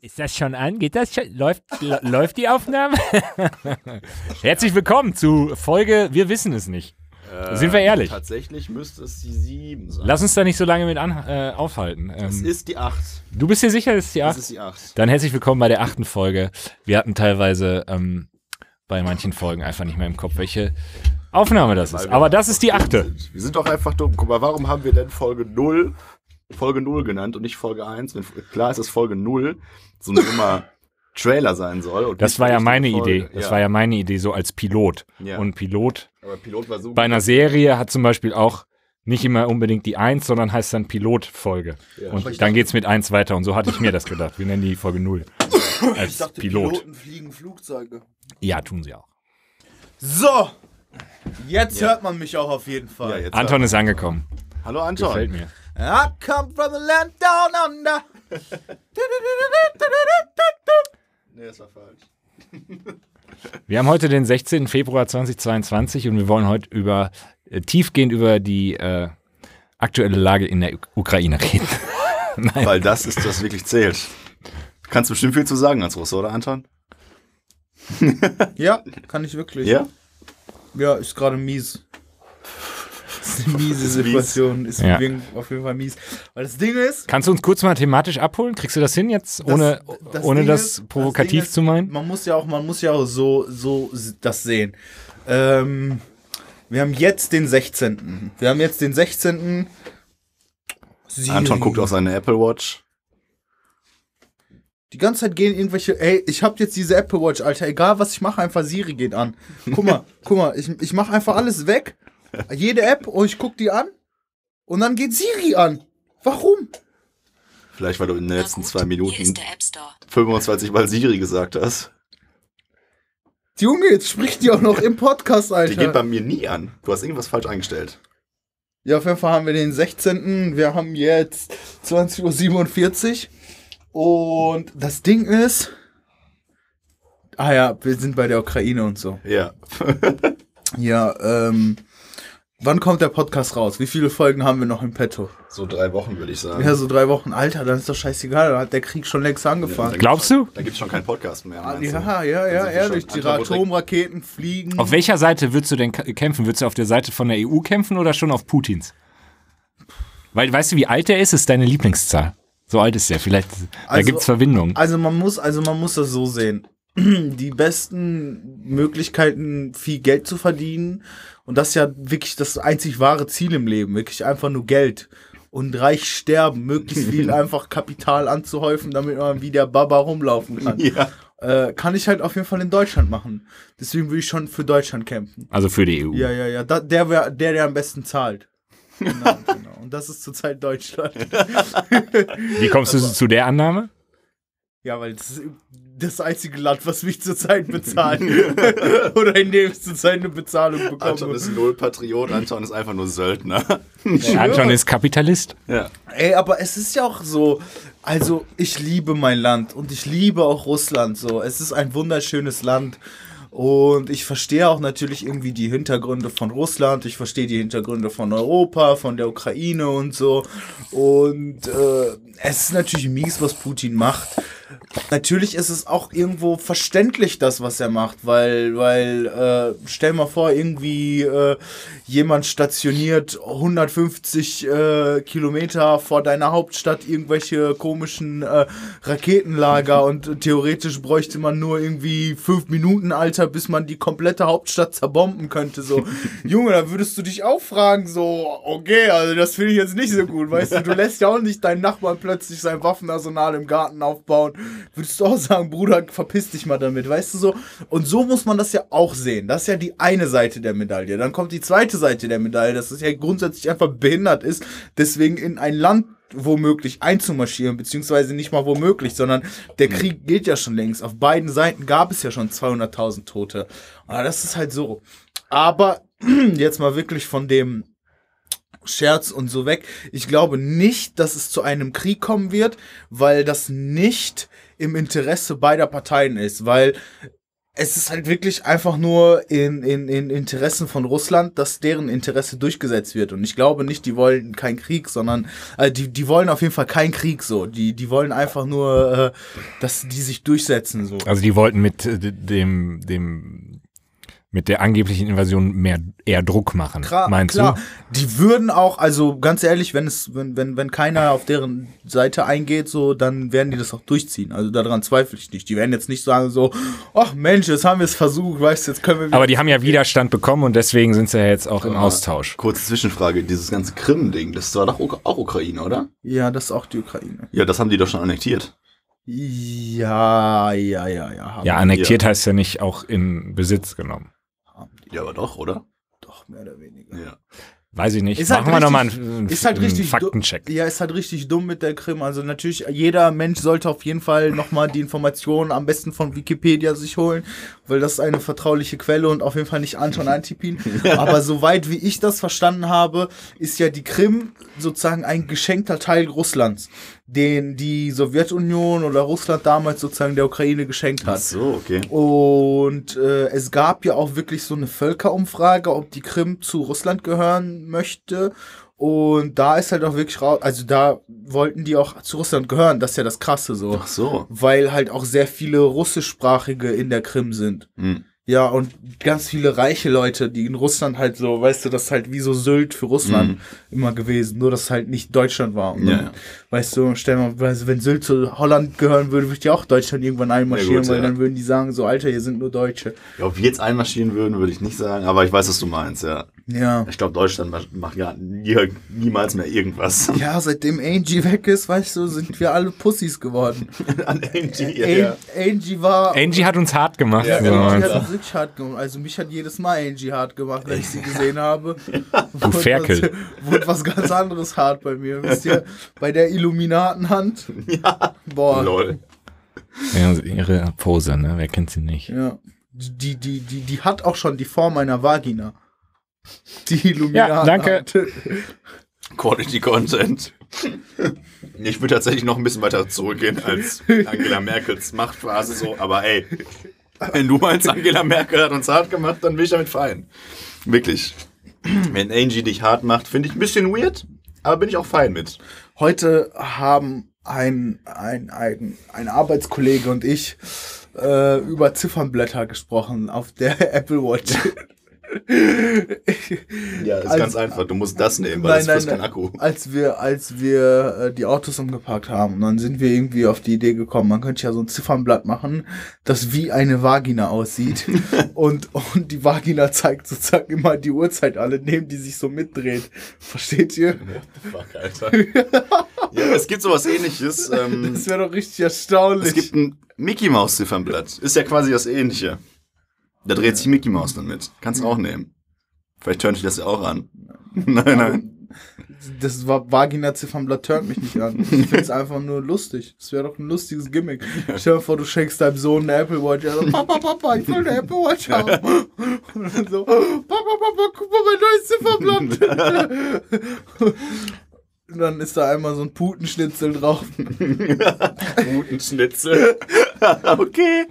Ist das schon an? Geht das schon? Läuft, läuft die Aufnahme? Herzlich willkommen zu Folge Wir wissen es nicht. Äh, Sind wir ehrlich? Tatsächlich müsste es die 7 sein. Lass uns da nicht so lange mit an, äh, aufhalten. es Ähm, ist die 8. du bist dir sicher, das ist die Es 8? ist die 8. Dann herzlich willkommen bei der achten Folge. Wir hatten teilweise ähm, bei manchen Folgen einfach nicht mehr im Kopf, welche Aufnahme das ist. Aber das ist die achte. Wir sind doch einfach dumm. Guck mal, warum haben wir denn Folge 0 Folge 0 genannt und nicht Folge 1? Wenn, klar ist, dass Folge 0 so ein immer Trailer sein soll. Und Das war ja eine meine richtige Idee. Folge. Das ja. war ja meine Idee so als Pilot. Ja. Und Pilot Aber Pilot war so bei einer Serie hat zum Beispiel auch nicht immer unbedingt die 1, sondern heißt dann Pilotfolge. Ja. und dann geht's mit 1 weiter. Und so hatte ich mir das gedacht. Wir nennen die Folge 0. Als Ich dachte, Pilot. Piloten fliegen Flugzeuge. Ja, tun sie auch. So, jetzt Ja. hört man mich auch auf jeden Fall. Anton ist angekommen. Hallo Gefällt Anton. mir. I come from the land down under. Nee, das war falsch. Wir haben heute den 16. Februar 2022 und wir wollen heute über äh, tiefgehend über die äh, aktuelle Lage in der U Ukraine reden. Nein. Weil das ist, was wirklich zählt. Du kannst bestimmt viel zu sagen als Russe, oder Anton? Ja, kann ich wirklich. Ja? Ja, ist gerade mies. Ist eine miese Ist mies. Situation. Ist Ja. auf jeden Fall mies. Weil das Ding ist, Kannst du uns kurz mal thematisch abholen? Kriegst du das hin jetzt, Das- ohne das ohne Ding das ist- das provokativ zu meinen? man muss ja auch, man muss ja auch so, so das sehen. Ähm, wir haben jetzt den 16. Wir haben jetzt den 16. Siri. Anton guckt auf seine Apple Watch. Die ganze Zeit gehen irgendwelche, ey, ich hab jetzt diese Apple Watch, Alter, egal was ich mache, einfach Siri geht an. Guck mal, guck mal, ich, ich mache einfach alles weg, jede App und ich guck die an und dann geht Siri an. Warum? Vielleicht, weil du in den letzten gut, zwei Minuten ist der App Store. 25 Mal Siri gesagt hast. Junge, jetzt spricht die auch noch im Podcast, Die geht bei Alter. mir nie an. Du hast irgendwas falsch eingestellt. Ja, auf jeden Fall haben wir den 16. Wir haben jetzt 20.47 Uhr und das Ding ist, ah ja, wir sind bei der Ukraine und so. Ja. Ja, ähm, wann kommt der Podcast raus? Wie viele Folgen haben wir noch im Petto? So drei Wochen, würde ich sagen. Ja, so drei Wochen. Alter, dann ist doch scheißegal. Dann hat der Krieg schon längst angefangen. Ja, Glaubst du? Da gibt es schon keinen Podcast mehr. Ah, ja, ja, ja, ehrlich. schon- Die Atomraketen fliegen. Auf welcher Seite würdest du denn kämpfen? Würdest du auf der Seite von der EU kämpfen oder schon auf Putins? Weil, weißt du, wie alt er ist? Ist deine Lieblingszahl. So alt ist er. Vielleicht, da Also- gibt's Verbindungen. Also man muss, also man muss das so sehen. Die besten Möglichkeiten, viel Geld zu verdienen. Und das ist ja wirklich das einzig wahre Ziel im Leben. Wirklich einfach nur Geld. Und reich sterben. Möglichst viel einfach Kapital anzuhäufen, damit man wie der Baba rumlaufen kann. Ja. Äh, kann ich halt auf jeden Fall in Deutschland machen. Deswegen würde ich schon für Deutschland kämpfen. Also für die EU. Ja, ja, ja. Da, der, wär, der, der am besten zahlt. Genau, genau. Und das ist zurzeit Deutschland. Wie kommst du zu der Annahme? Ja, weil das ist das einzige Land, was mich zurzeit bezahlt. Oder in dem ich zurzeit eine Bezahlung bekomme. Anton ist null Patriot, Anton ist einfach nur Söldner. Anton ist Kapitalist. ja. Ey, aber es ist ja auch so, also ich liebe mein Land und ich liebe auch Russland so. Es ist ein wunderschönes Land. Und ich verstehe auch natürlich irgendwie die Hintergründe von Russland, ich verstehe die Hintergründe von Europa, von der Ukraine und so. Und äh, es ist natürlich mies, was Putin macht. Natürlich ist es auch irgendwo verständlich, das, was er macht, weil, weil, äh, stell mal vor, irgendwie äh, jemand stationiert 150 äh, Kilometer vor deiner Hauptstadt irgendwelche komischen äh, Raketenlager und theoretisch bräuchte man nur irgendwie fünf Minuten, Alter, bis man die komplette Hauptstadt zerbomben könnte. So, Junge, da würdest du dich auch fragen, so, okay, also das finde ich jetzt nicht so gut, weißt du, du lässt ja auch nicht deinen Nachbarn plötzlich sein Waffenarsenal im Garten aufbauen. Würdest du auch sagen, Bruder, verpiss dich mal damit, weißt du so? Und so muss man das ja auch sehen. Das ist ja die eine Seite der Medaille. Dann kommt die zweite Seite der Medaille, dass es ja grundsätzlich einfach behindert ist, deswegen in ein Land womöglich einzumarschieren, beziehungsweise nicht mal womöglich, sondern der Krieg geht ja schon längst. Auf beiden Seiten gab es ja schon 200.000 Tote. Aber das ist halt so. Aber jetzt mal wirklich von dem Scherz und so weg. Ich glaube nicht, dass es zu einem Krieg kommen wird, weil das nicht im Interesse beider Parteien ist, weil es ist halt wirklich einfach nur in, in, in Interessen von Russland, dass deren Interesse durchgesetzt wird. Und ich glaube nicht, die wollen keinen Krieg, sondern äh, die, die wollen auf jeden Fall keinen Krieg so. Die, die wollen einfach nur, äh, dass die sich durchsetzen so. Also die wollten mit äh, dem, dem, mit der angeblichen Invasion mehr eher Druck machen. Klar, meinst klar. du? Die würden auch, also ganz ehrlich, wenn es, wenn, wenn, wenn keiner auf deren Seite eingeht, so, dann werden die das auch durchziehen. Also daran zweifle ich nicht. Die werden jetzt nicht sagen so, ach Mensch, jetzt haben wir es versucht, weißt du, jetzt können wir wieder. Aber die haben ja Widerstand bekommen und deswegen sind sie ja jetzt auch im Austausch. Kurze Zwischenfrage, dieses ganze Krim-Ding, das war doch auch Ukraine, oder? ja, das ist auch die Ukraine. Ja, das haben die doch schon annektiert. Ja, ja, ja, ja. Ja, annektiert heißt ja nicht auch in Besitz genommen. Ja, aber doch, oder? Doch, mehr oder weniger. Ja. Weiß ich nicht. Ist halt Machen wir nochmal einen, ist halt einen richtig Faktencheck. Ja, ist halt richtig dumm mit der Krim. Also natürlich, jeder Mensch sollte auf jeden Fall nochmal die Informationen am besten von Wikipedia sich holen, weil das ist eine vertrauliche Quelle und auf jeden Fall nicht anschauen, antipien. Aber soweit wie ich das verstanden habe, ist ja die Krim sozusagen ein geschenkter Teil Russlands, den die Sowjetunion oder Russland damals sozusagen der Ukraine geschenkt Ach hat. so, okay. Und äh, es gab ja auch wirklich so eine Völkerumfrage, ob die Krim zu Russland gehören möchte. Und da ist halt auch wirklich raus, also da wollten die auch zu Russland gehören, das ist ja das Krasse so. Ach so. Weil halt auch sehr viele russischsprachige in der Krim sind. Hm. Ja, und ganz viele reiche Leute, die in Russland halt so, weißt du, das ist halt wie so Sylt für Russland Mhm. immer gewesen, nur dass es halt nicht Deutschland war. Und Ja, ja. Weißt du, stell mal, also wenn Sylt zu Holland gehören würde, würde ich auch Deutschland irgendwann einmarschieren, Ja, gut, weil ja. dann würden die sagen, so Alter, hier sind nur Deutsche. Ja, ob wir jetzt einmarschieren würden, würde ich nicht sagen, aber ich weiß, was du meinst, ja. Ja. Ich glaube, Deutschland macht- ja nie, niemals mehr irgendwas. Ja, seitdem Angie weg ist, weißt du, sind wir alle Pussys geworden. An Angie, An Angie war. Angie hat uns hart gemacht. Ja, genau. Angie hat uns wirklich hart gemacht. Also mich hat jedes Mal Angie hart gemacht, wenn ich sie gesehen habe. Du Ferkel. Was, wurde was ganz anderes hart bei mir. Wisst ihr, bei der Illuminatenhand. Ja. Boah. Lol. Ja, ihre Pose, ne? Wer kennt sie nicht? Ja. Die, die, die, die hat auch schon die Form einer Vagina. Die Illuminaten. danke. Quality Content. Ich würde tatsächlich noch ein bisschen weiter zurückgehen als Angela Merkels Machtphase so, aber ey, wenn du meinst, Angela Merkel hat uns hart gemacht, dann bin ich damit fein. Wirklich. Wenn Angie dich hart macht, finde ich ein bisschen weird, aber bin ich auch fein mit. Heute haben ein, ein, ein, ein Arbeitskollege und ich äh, über Ziffernblätter gesprochen auf der Apple Watch. Ja, ist Also- ganz einfach. Du musst das nehmen, weil das frisst kein Akku. Als wir, als wir äh, die Autos umgeparkt haben, dann sind wir irgendwie auf die Idee gekommen, man könnte ja so ein Ziffernblatt machen, das wie eine Vagina aussieht. und, und die Vagina zeigt sozusagen immer die Uhrzeit alle neben, die sich so mitdreht. Versteht ihr? Fuck, Alter. ja, es gibt sowas ähnliches. Ähm, Das wäre doch richtig erstaunlich. es gibt ein Mickey Maus Ziffernblatt. Ist ja quasi das ähnliche. Da dreht sich Mickey Maus dann mit. Kannst du auch nehmen. Vielleicht tönt dich das ja auch an. nein, nein. Das war Vagina-Ziffernblatt turnt mich nicht an. Ich finde es einfach nur lustig. Das wäre doch ein lustiges Gimmick. Stell dir vor, du schenkst deinem Sohn eine Apple Watch. Er so, Papa, Papa, ich will eine Apple Watch haben. Und dann so, Papa, Papa, guck mal mein neues Ziffernblatt. Und dann ist da einmal so ein Putenschnitzel drauf. Guten Schnitzel. okay.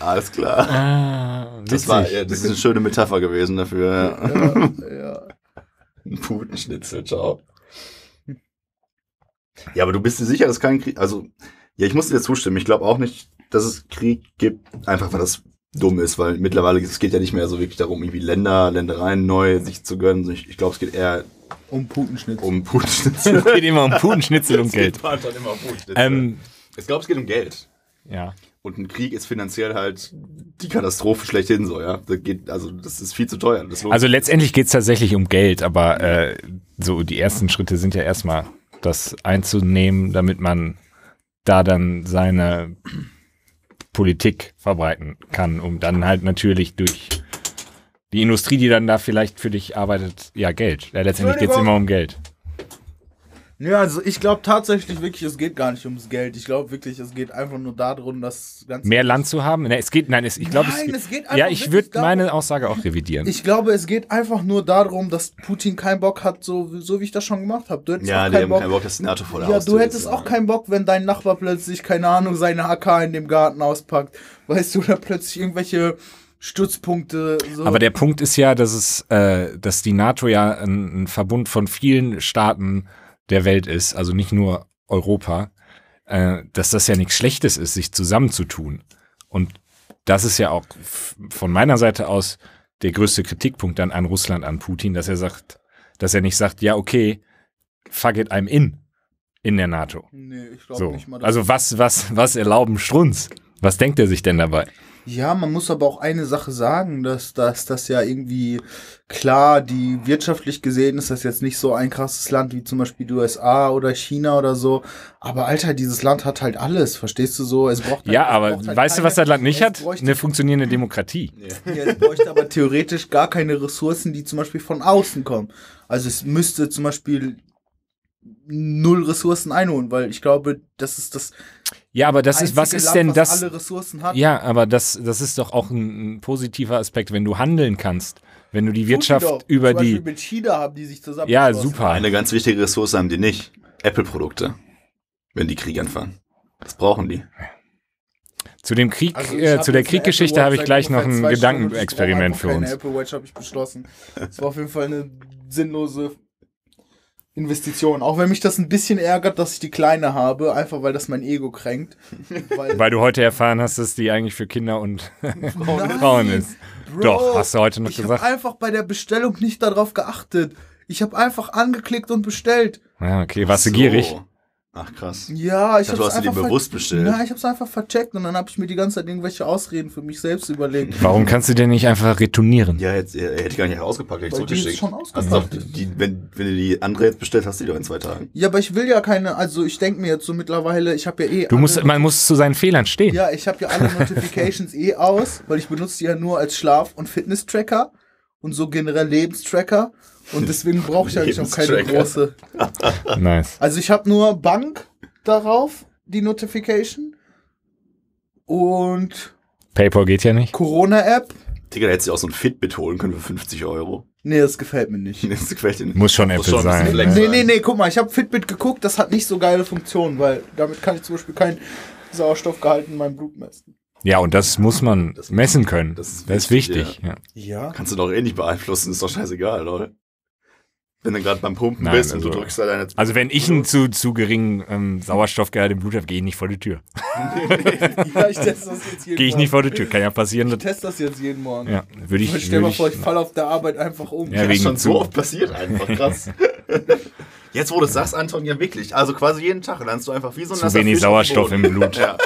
Alles klar. Ah, Das, war, ja, das ist eine schöne Metapher gewesen dafür. Ja, ja. Ein Putenschnitzel, ciao. Ja, aber du bist dir sicher, dass kein Krieg. Also, ja, ich muss dir zustimmen. Ich glaube auch nicht, dass es Krieg gibt, einfach weil das dumm ist, weil mittlerweile es geht ja nicht mehr so wirklich darum, irgendwie Länder, Ländereien neu sich zu gönnen. Ich, ich glaube, es geht eher Um Putenschnitzel. um Putenschnitzel. Es geht immer um Putenschnitzel und Geld. halt immer um Putenschnitzel. Ähm, ich glaube, es geht um Geld. ja. Und ein Krieg ist finanziell halt die Katastrophe schlechthin so, ja. Das geht, also das ist viel zu teuer. Also letztendlich geht es tatsächlich um Geld, aber äh, so die ersten Schritte sind ja erstmal das einzunehmen, damit man da dann seine Politik verbreiten kann, um dann halt natürlich durch die Industrie, die dann da vielleicht für dich arbeitet, ja Geld. Ja, letztendlich geht es immer um Geld. Ja, also ich glaube tatsächlich wirklich, es geht gar nicht ums Geld. Ich glaube wirklich, es geht einfach nur darum, dass ganz Mehr Land zu haben? Ne, es geht, nein, es, ich glaube, Nein, es, es geht Ja, einfach ich wirklich würde meine Aussage auch revidieren. Ich glaube, es geht einfach nur darum, dass Putin keinen Bock hat, so, so wie ich das schon gemacht habe. Du hättest Ja, auch keinen haben Bock. keinen Bock, dass die NATO voll ja, du hättest auch keinen Bock, wenn dein Nachbar plötzlich, keine Ahnung, seine AK in dem Garten auspackt. Weißt du, oder plötzlich irgendwelche Stützpunkte. So. Aber der Punkt ist ja, dass es, äh, dass die NATO ja ein, ein Verbund von vielen Staaten der Welt ist, also nicht nur Europa, äh, dass das ja nichts Schlechtes ist, sich zusammenzutun. Und das ist ja auch von meiner Seite aus der größte Kritikpunkt dann an Russland, an Putin, dass er sagt, dass er nicht sagt, ja, okay, fuck it, I'm in, in der NATO. nee, ich glaube So. nicht mal. Also was, was, was erlauben Strunz? Was denkt er sich denn dabei? Ja, man muss aber auch eine Sache sagen, dass, dass das ja irgendwie klar, die wirtschaftlich gesehen ist das jetzt nicht so ein krasses Land wie zum Beispiel die USA oder China oder so. Aber Alter, dieses Land hat halt alles, verstehst du so? Es braucht halt, Ja, aber braucht halt weißt du, was das Land nicht hat? Eine funktionierende Demokratie. Ja, es bräuchte aber theoretisch gar keine Ressourcen, die zum Beispiel von außen kommen. Also es müsste zum Beispiel null Ressourcen einholen, weil ich glaube, das ist das Ja, aber das ist, was ist Land, denn was das? alle Ressourcen hat. Ja, aber das, das ist doch auch ein, ein positiver Aspekt, wenn du handeln kannst, wenn du die Wirtschaft die doch. über Zum Beispiel die. mit China haben die sich zusammen. Ja, super. Eine ganz wichtige Ressource haben die nicht. Apple-Produkte. Wenn die Krieg anfangen. Das brauchen die. Zu dem Krieg, Also äh, zu der Krieggeschichte Apple habe ich gleich noch ein Gedankenexperiment für uns. Apple Watch habe ich beschlossen. Es war auf jeden Fall eine sinnlose Investition. Auch wenn mich das ein bisschen ärgert, dass ich die kleine habe, einfach weil das mein Ego kränkt. Weil, Weil du heute erfahren hast, dass die eigentlich für Kinder und Nein, Frauen ist. Bro, Doch, hast du heute noch ich habe gesagt. einfach bei der Bestellung nicht darauf geachtet. Ich habe einfach angeklickt und bestellt. Ja, okay, warst du So. gierig? Ach krass. Ja, ich dachte, habe du hast dir bewusst bestellt. Nein, ich habe es einfach vercheckt und dann habe ich mir die ganze Zeit irgendwelche Ausreden für mich selbst überlegt. Warum kannst du denn nicht einfach retournieren? Ja, jetzt, er hätte gar nicht ausgepackt, hätte ich Weil die ist zurückgeschickt. schon ausgepackt. doch, die, wenn, wenn du die andere jetzt bestellt, hast du die doch in zwei Tagen. Ja, aber ich will ja keine, also ich denke mir jetzt so mittlerweile, ich habe ja eh. Du musst, man muss zu seinen Fehlern stehen. Ja, ich habe ja alle Notifications eh aus, weil ich benutze die ja nur als Schlaf- und Fitness-Tracker und so generell Lebenstracker. Und deswegen brauche ich eigentlich auch keine große. Nice. Also ich habe nur Bank darauf, die Notification. Und PayPal geht ja nicht. Digga, Corona-App. da hättest du auch so ein Fitbit holen können für 50 Euro. Nee, das gefällt mir nicht. Das gefällt dir nicht. Muss schon Muss Apple schon ein bisschen sein. Flex Nee, nee, nee, guck mal, ich habe Fitbit geguckt, das hat nicht so geile Funktionen, weil damit kann ich zum Beispiel keinen Sauerstoffgehalt in meinem Blut messen. Ja, und das muss man Das- messen können. das ist Das ist wichtig, wichtig. Ja. Ja. Kannst du doch eh nicht beeinflussen, ist doch scheißegal, oder? Wenn du gerade beim Pumpen Nein, bist und also- du drückst da deine... Also wenn ich einen zu, zu geringen ähm, Sauerstoffgehalt im Blut habe, gehe ich nicht vor die Tür. ja, ich teste das jetzt jeden Gehe ich Morgen. nicht vor die Tür. Kann ja passieren. Ich dass- teste das jetzt jeden Morgen. Ja, würde Ich ich. stell mal vor, ich ich falle auf der Arbeit einfach um. Ja, Ja, wegen schon so zu- oft passiert einfach, krass. Jetzt, wo du es sagst, Anton, ja wirklich. Also quasi jeden Tag landest du einfach wie so ein zu wenig Fisch Sauerstoff im Blut. Ja.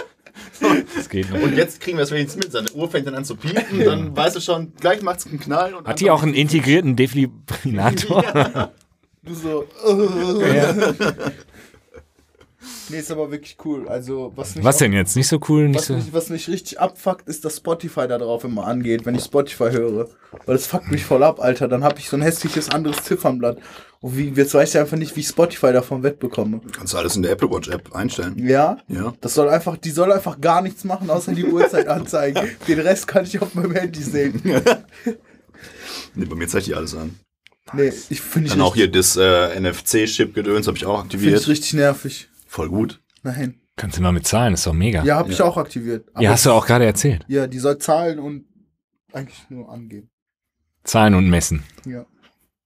Das geht Und nicht. jetzt kriegen wir es wenigstens mit. Seine Uhr fängt dann an zu piepen, dann weißt du schon, gleich macht's einen Knall. Und Hat die auch einen integrierten Defibrillator? Du so. äh. Nee, ist aber wirklich cool. Also, was mich Was auch- denn jetzt? Nicht so cool? Nicht Was so. mich, was mich richtig abfuckt, ist, dass Spotify da drauf immer angeht, wenn ich Spotify höre. Weil das fuckt mich voll ab, Alter. Dann habe ich so ein hässliches anderes Ziffernblatt. Und wie, jetzt weiß ich einfach nicht, wie ich Spotify davon wegbekomme. Kannst du alles in der Apple Watch App einstellen. Ja? Ja. Das soll einfach, die soll einfach gar nichts machen, außer die Uhrzeit anzeigen. Den Rest kann ich auf meinem Handy sehen. Nee, bei mir zeigt die alles an. Nee, ich finde ich, Dann auch hier das äh, NFC-Chip-Gedöns habe ich auch find ich aktiviert. richtig nervig. Voll gut. Nein. Kannst du mal mit zahlen, ist doch mega. Ja, habe ich auch aktiviert. Aber Ja, hast du auch gerade erzählt. Ja, die soll zahlen und eigentlich nur angeben. Zahlen und messen. Ja.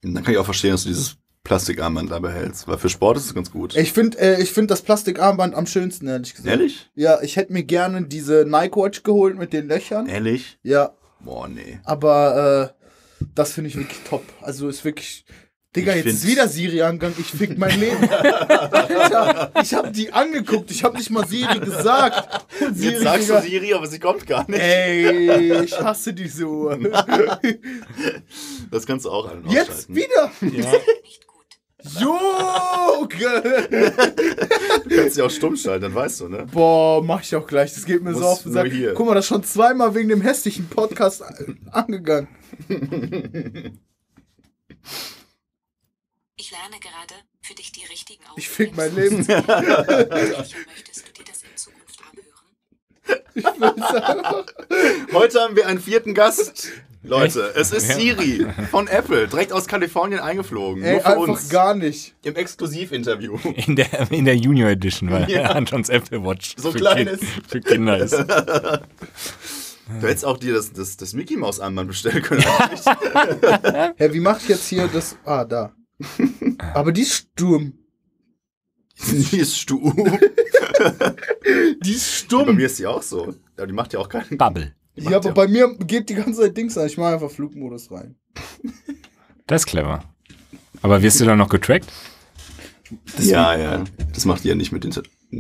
Und dann kann ich auch verstehen, dass du dieses Plastikarmband da behältst. Weil für Sport ist es ganz gut. Ich finde äh, ich find das Plastikarmband am schönsten, ehrlich gesagt. Ehrlich? Ja, ich hätte mir gerne diese Nike Watch geholt mit den Löchern. Ehrlich? Ja, Boah, nee. aber äh, das finde ich wirklich top. Also ist wirklich. Digga, Ich jetzt ist wieder Siri angegangen. Ich fick mein Leben. Alter, ich habe die angeguckt. Ich habe nicht mal Siri gesagt. Und Siri, Jetzt sagst Digga, du Siri, aber sie kommt gar nicht. Ey, ich hasse diese Uhr. Das kannst du auch an- Jetzt ausschalten. wieder. Junge! Du kannst sie auch stumm schalten, dann weißt du, ne? Boah, mach ich auch gleich. Das geht mir so Muss auf den Sack. hier. Guck mal, das ist schon zweimal wegen dem hässlichen Podcast angegangen. Ich lerne gerade für dich die richtigen Ich fick mein Leben. Möchtest du dir das in Zukunft abhören? Heute haben wir einen vierten Gast. Leute, es ist. Siri von Apple, direkt aus Kalifornien eingeflogen. Ey, nur für einfach uns. gar nicht. Im Exklusivinterview. In der, in der Junior Edition, weil Ja. Antons Apple Watch So für, klein Kind, ist. für Kinder ist. Du hättest auch dir das, das, das Mickey Maus Armband bestellen können. Hä, wie mach ich jetzt hier das. Ah, da. Aber die ist Sturm. die ist stu. Die ist Bei stumm. mir ist die auch so. Aber die macht ja auch keinen. Bubble. die Ja, aber bei mir geht die ganze Zeit Dings an. Ich mache einfach Flugmodus rein. Das ist clever. Aber wirst du dann noch getrackt? Ja, ja. Das macht die ja nicht mit den.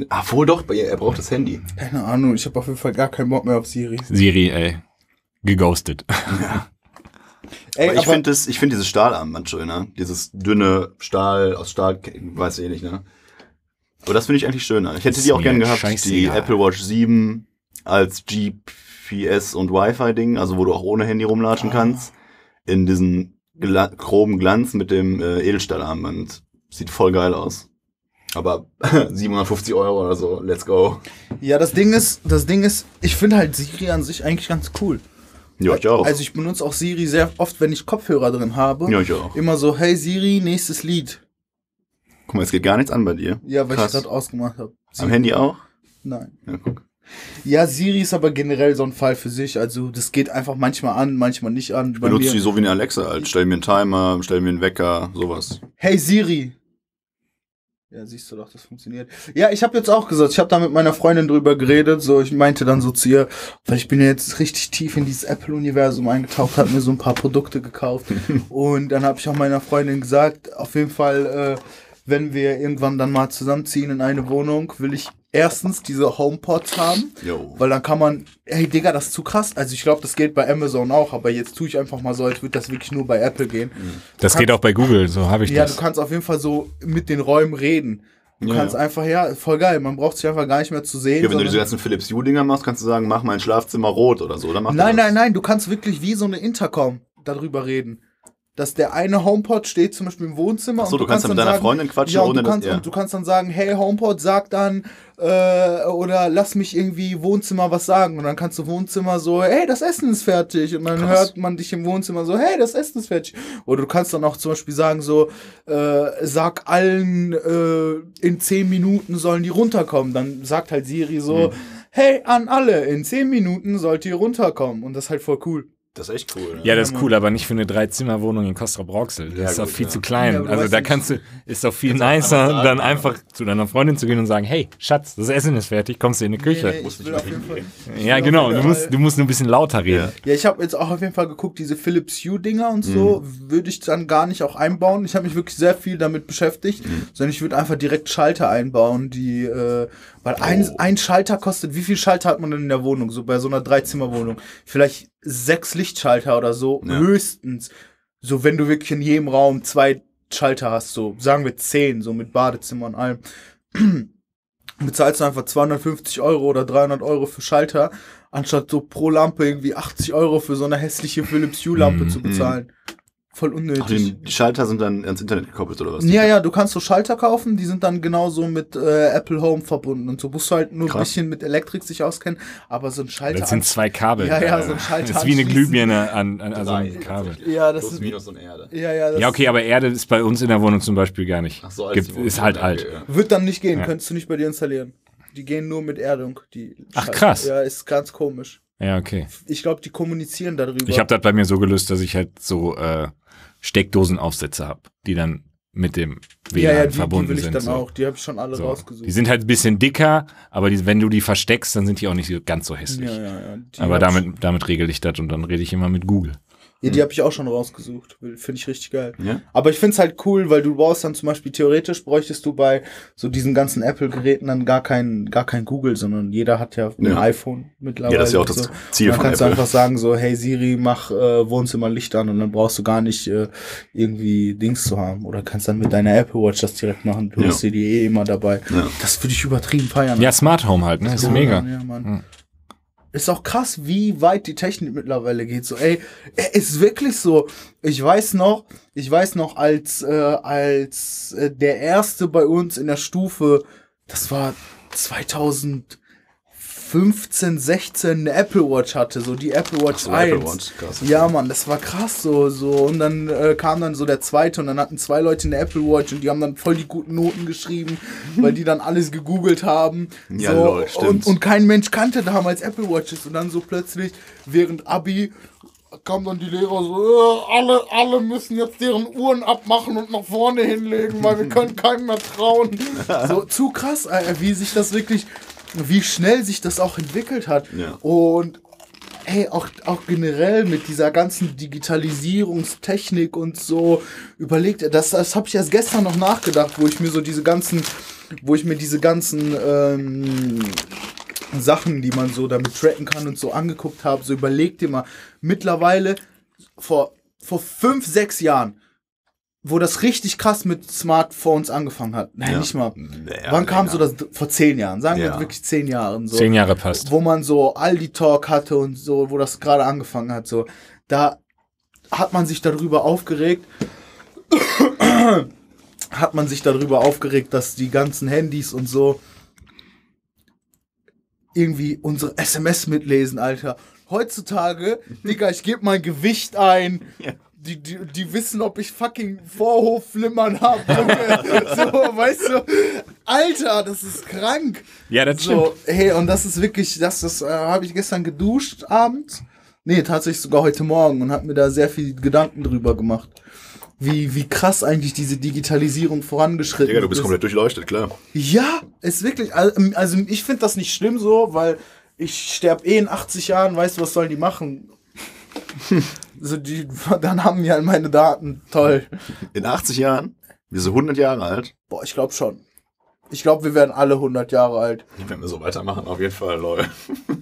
Ah, wohl doch, bei ihr, er braucht das Handy. Keine Ahnung, ich habe auf jeden Fall gar keinen Bock mehr auf Siri. Siri, ey. Geghostet. Ey, Aber ich finde das, ich finde dieses Stahlarmband schön, ne? Dieses dünne Stahl aus Stahl, weiß ich nicht, ne? Aber das finde ich eigentlich schöner. Ich hätte die auch mir gern gehabt, die scheißegal. Apple Watch 7 als GPS und Wi-Fi-Ding, also wo du auch ohne Handy rumlatschen Ah. kannst. In diesen gla groben Glanz mit dem äh, Edelstahlarmband. Sieht voll geil aus. Aber 750 Euro oder so, let's go. ja, das Ding ist, das Ding ist, ich finde halt Siri an sich eigentlich ganz cool. Ja, ich auch. Also ich benutze auch Siri sehr oft, wenn ich Kopfhörer drin habe. ja, ich auch. Immer so, hey Siri, nächstes Lied. Guck mal, es geht gar nichts an bei dir. Ja, weil Krass. ich gerade ausgemacht habe. Am Handy auch? Nein. Ja, guck. Ja, Siri ist aber generell so ein Fall für sich. Also das geht einfach manchmal an, manchmal nicht an. Bei Benutzt mir- die so wie eine Alexa halt. Stell mir einen Timer, stell mir einen Wecker, sowas. Hey Siri. Ja, siehst du doch, das funktioniert. Ja, ich habe jetzt auch gesagt, ich habe da mit meiner Freundin drüber geredet, so ich meinte dann so zu ihr, weil ich bin ja jetzt richtig tief in dieses Apple Universum eingetaucht, habe mir so ein paar Produkte gekauft und dann habe ich auch meiner Freundin gesagt, auf jeden Fall äh, wenn wir irgendwann dann mal zusammenziehen in eine Wohnung, will ich erstens diese HomePods haben, Jo. weil dann kann man, hey Digga, das ist zu krass. Also ich glaube, das geht bei Amazon auch, aber jetzt tue ich einfach mal so, als würde das wirklich nur bei Apple gehen. Das geht auch bei Google, so habe ich Ja, das. du kannst auf jeden Fall so mit den Räumen reden. Du Ja, kannst ja. einfach, ja, voll geil. Man braucht sich einfach gar nicht mehr zu sehen. Ja, wenn du diese ganzen Philips Hue-Dinger machst, kannst du sagen, mach mein Schlafzimmer rot oder so. Oder mach nein, nein, nein, du kannst wirklich wie so eine Intercom darüber reden. Dass der eine HomePod steht zum Beispiel im Wohnzimmer. Ach so, und du kannst dann mit deiner Freundin quatschen, ja, und ohne du kannst, dass- ja. Und du kannst dann sagen, hey HomePod, sag dann, äh, oder lass mich irgendwie Wohnzimmer was sagen. Und dann kannst du Wohnzimmer so, hey, das Essen ist fertig. Und dann Krass. hört man dich im Wohnzimmer so, hey, das Essen ist fertig. Oder du kannst dann auch zum Beispiel sagen so, äh, sag allen, äh, in 10 Minuten sollen die runterkommen. Dann sagt halt Siri so, Hm. hey, an alle, in 10 Minuten sollt ihr runterkommen. Und das ist halt voll cool. Das ist echt cool. ne? Ja, das ist cool, aber nicht für eine Dreizimmerwohnung in Costa Brauxel. Das Ja, ist doch viel ja. zu klein. Ja, also da kannst du, ist doch viel nicer, einfach sagen, dann ja. einfach zu deiner Freundin zu gehen und sagen, hey, Schatz, das Essen ist fertig, kommst du in die Küche. Nee, nee, ich will auf jeden Fall. Ja, genau, du musst, du musst nur ein bisschen lauter reden. Ja. Ja, ich habe jetzt auch auf jeden Fall geguckt, diese Philips Hue-Dinger und so Mhm. würde ich dann gar nicht auch einbauen. Ich habe mich wirklich sehr viel damit beschäftigt, Mhm. sondern ich würde einfach direkt Schalter einbauen, die, äh, weil ein, Oh. ein Schalter kostet, wie viel Schalter hat man denn in der Wohnung, so bei so einer Dreizimmerwohnung? Vielleicht sechs Lichtschalter oder so, Ja. höchstens. So, wenn du wirklich in jedem Raum zwei Schalter hast, so sagen wir zehn, so mit Badezimmer und allem. bezahlst du einfach 250 Euro oder 300 Euro für Schalter, anstatt so pro Lampe irgendwie 80 Euro für so eine hässliche Philips Hue Lampe Mhm. zu bezahlen. Voll Ach, unnötig. die, die Schalter sind dann ans Internet gekoppelt oder was? Ja, ja, du kannst so Schalter kaufen, die sind dann genauso mit äh, Apple Home verbunden und so musst du halt nur ein Krass. bisschen mit Elektrik sich auskennen, aber so ein Schalter. Das sind zwei Kabel. Ja, ja, Äh, so ein Schalter Das ist wie eine. Glühbirne an, an also ein Kabel. ja, das Plus, ist Minus und Erde. ja, ja, das Ja, okay, aber Erde ist bei uns in der Wohnung zum Beispiel gar nicht. Ach so, als Gibt, ist halt okay, alt. ja. wird dann nicht gehen, Ja. könntest du nicht bei dir installieren. Die gehen nur mit Erdung, die Ach, Schalter. krass. Ja, ist ganz komisch. Ja, okay. Ich glaube, die kommunizieren darüber. Ich habe das bei mir so gelöst, dass ich halt so äh, Steckdosenaufsätze habe, die dann mit dem WLAN ja, ja, die, verbunden die will ich sind. dann so. auch. Die habe ich schon alle So. rausgesucht. Die sind halt ein bisschen dicker, aber die, wenn du die versteckst, dann sind die auch nicht ganz so hässlich. ja, aber damit, damit regel ich das und dann rede ich immer mit Google. Ja, die habe ich auch schon rausgesucht. Finde ich richtig geil. Ja? Aber ich finde es halt cool, weil du brauchst dann zum Beispiel theoretisch bräuchtest du bei so diesen ganzen Apple-Geräten dann gar kein, gar kein Google, sondern jeder hat ja ein Ja. iPhone mittlerweile. Ja, das ist ja auch das so. Ziel dann von kannst Apple. du einfach sagen so, hey Siri, mach äh, Wohnzimmerlicht an und dann brauchst du gar nicht äh, irgendwie Dings zu haben. Oder kannst dann mit deiner Apple Watch das direkt machen. Du Ja. hast sie die eh immer dabei. Ja. Das würde ich übertrieben feiern. Ja, Smart Home halt, ne? Ist Ja, mega. Ja, Mann. Ist auch krass, wie weit die Technik mittlerweile geht. So, ey, ist wirklich so. Ich weiß noch, ich weiß noch, als, äh, als äh, der erste bei uns in der Stufe, das war 2015, 16 eine Apple Watch hatte, so die Apple Watch so, 1. Apple Watch, krass. Ja, Mann, das war krass so, so. Und dann äh, kam dann so der zweite und dann hatten zwei Leute eine Apple Watch und die haben dann voll die guten Noten geschrieben, weil die dann alles gegoogelt haben. Ja, so, lol, stimmt. und, und kein Mensch kannte damals Apple Watches und dann so plötzlich während Abi kam dann die Lehrer so, äh, alle, alle müssen jetzt deren Uhren abmachen und nach vorne hinlegen, weil wir können keinem mehr trauen. So zu krass, äh, wie sich das wirklich, wie schnell sich das auch entwickelt hat. Ja. Und ey, auch, auch generell mit dieser ganzen Digitalisierungstechnik und so überlegt, das, das habe ich erst gestern noch nachgedacht, wo ich mir so diese ganzen, wo ich mir diese ganzen ähm, Sachen, die man so damit tracken kann und so angeguckt habe, so überleg dir mal, mittlerweile vor, vor fünf, sechs Jahren, wo das richtig krass mit Smartphones angefangen hat. Nein, Ja. nicht mal. Naja, Wann kam länger. so das? Vor zehn Jahren, sagen Ja. wir wirklich zehn Jahren. So Zehn Jahre passt. wo man so Aldi Talk hatte und so, wo das gerade angefangen hat, so, da hat man sich darüber aufgeregt, hat man sich darüber aufgeregt, dass die ganzen Handys und so irgendwie unsere SMS mitlesen, Alter. Heutzutage, Digga, ich gebe mein Gewicht ein. Ja. Die, die, die wissen, ob ich fucking Vorhofflimmern habe. so, weißt du? Alter, das ist krank. Ja, das So, hey, und das ist wirklich, das, das äh, habe ich gestern geduscht abends. Nee, tatsächlich sogar heute Morgen und habe mir da sehr viel Gedanken drüber gemacht. Wie, wie krass eigentlich diese Digitalisierung vorangeschritten Digga, du bist ist. komplett durchleuchtet, klar. Ja, ist wirklich, also also ich finde das nicht schlimm so, weil ich sterb eh in 80 Jahren, weißt du, was sollen die machen? so die, dann haben die halt meine Daten, toll. In 80 Jahren, wir sind 100 Jahre alt. Boah, ich glaube schon. Ich glaube, wir werden alle 100 Jahre alt. Wenn wir so weitermachen, auf jeden Fall, Leute.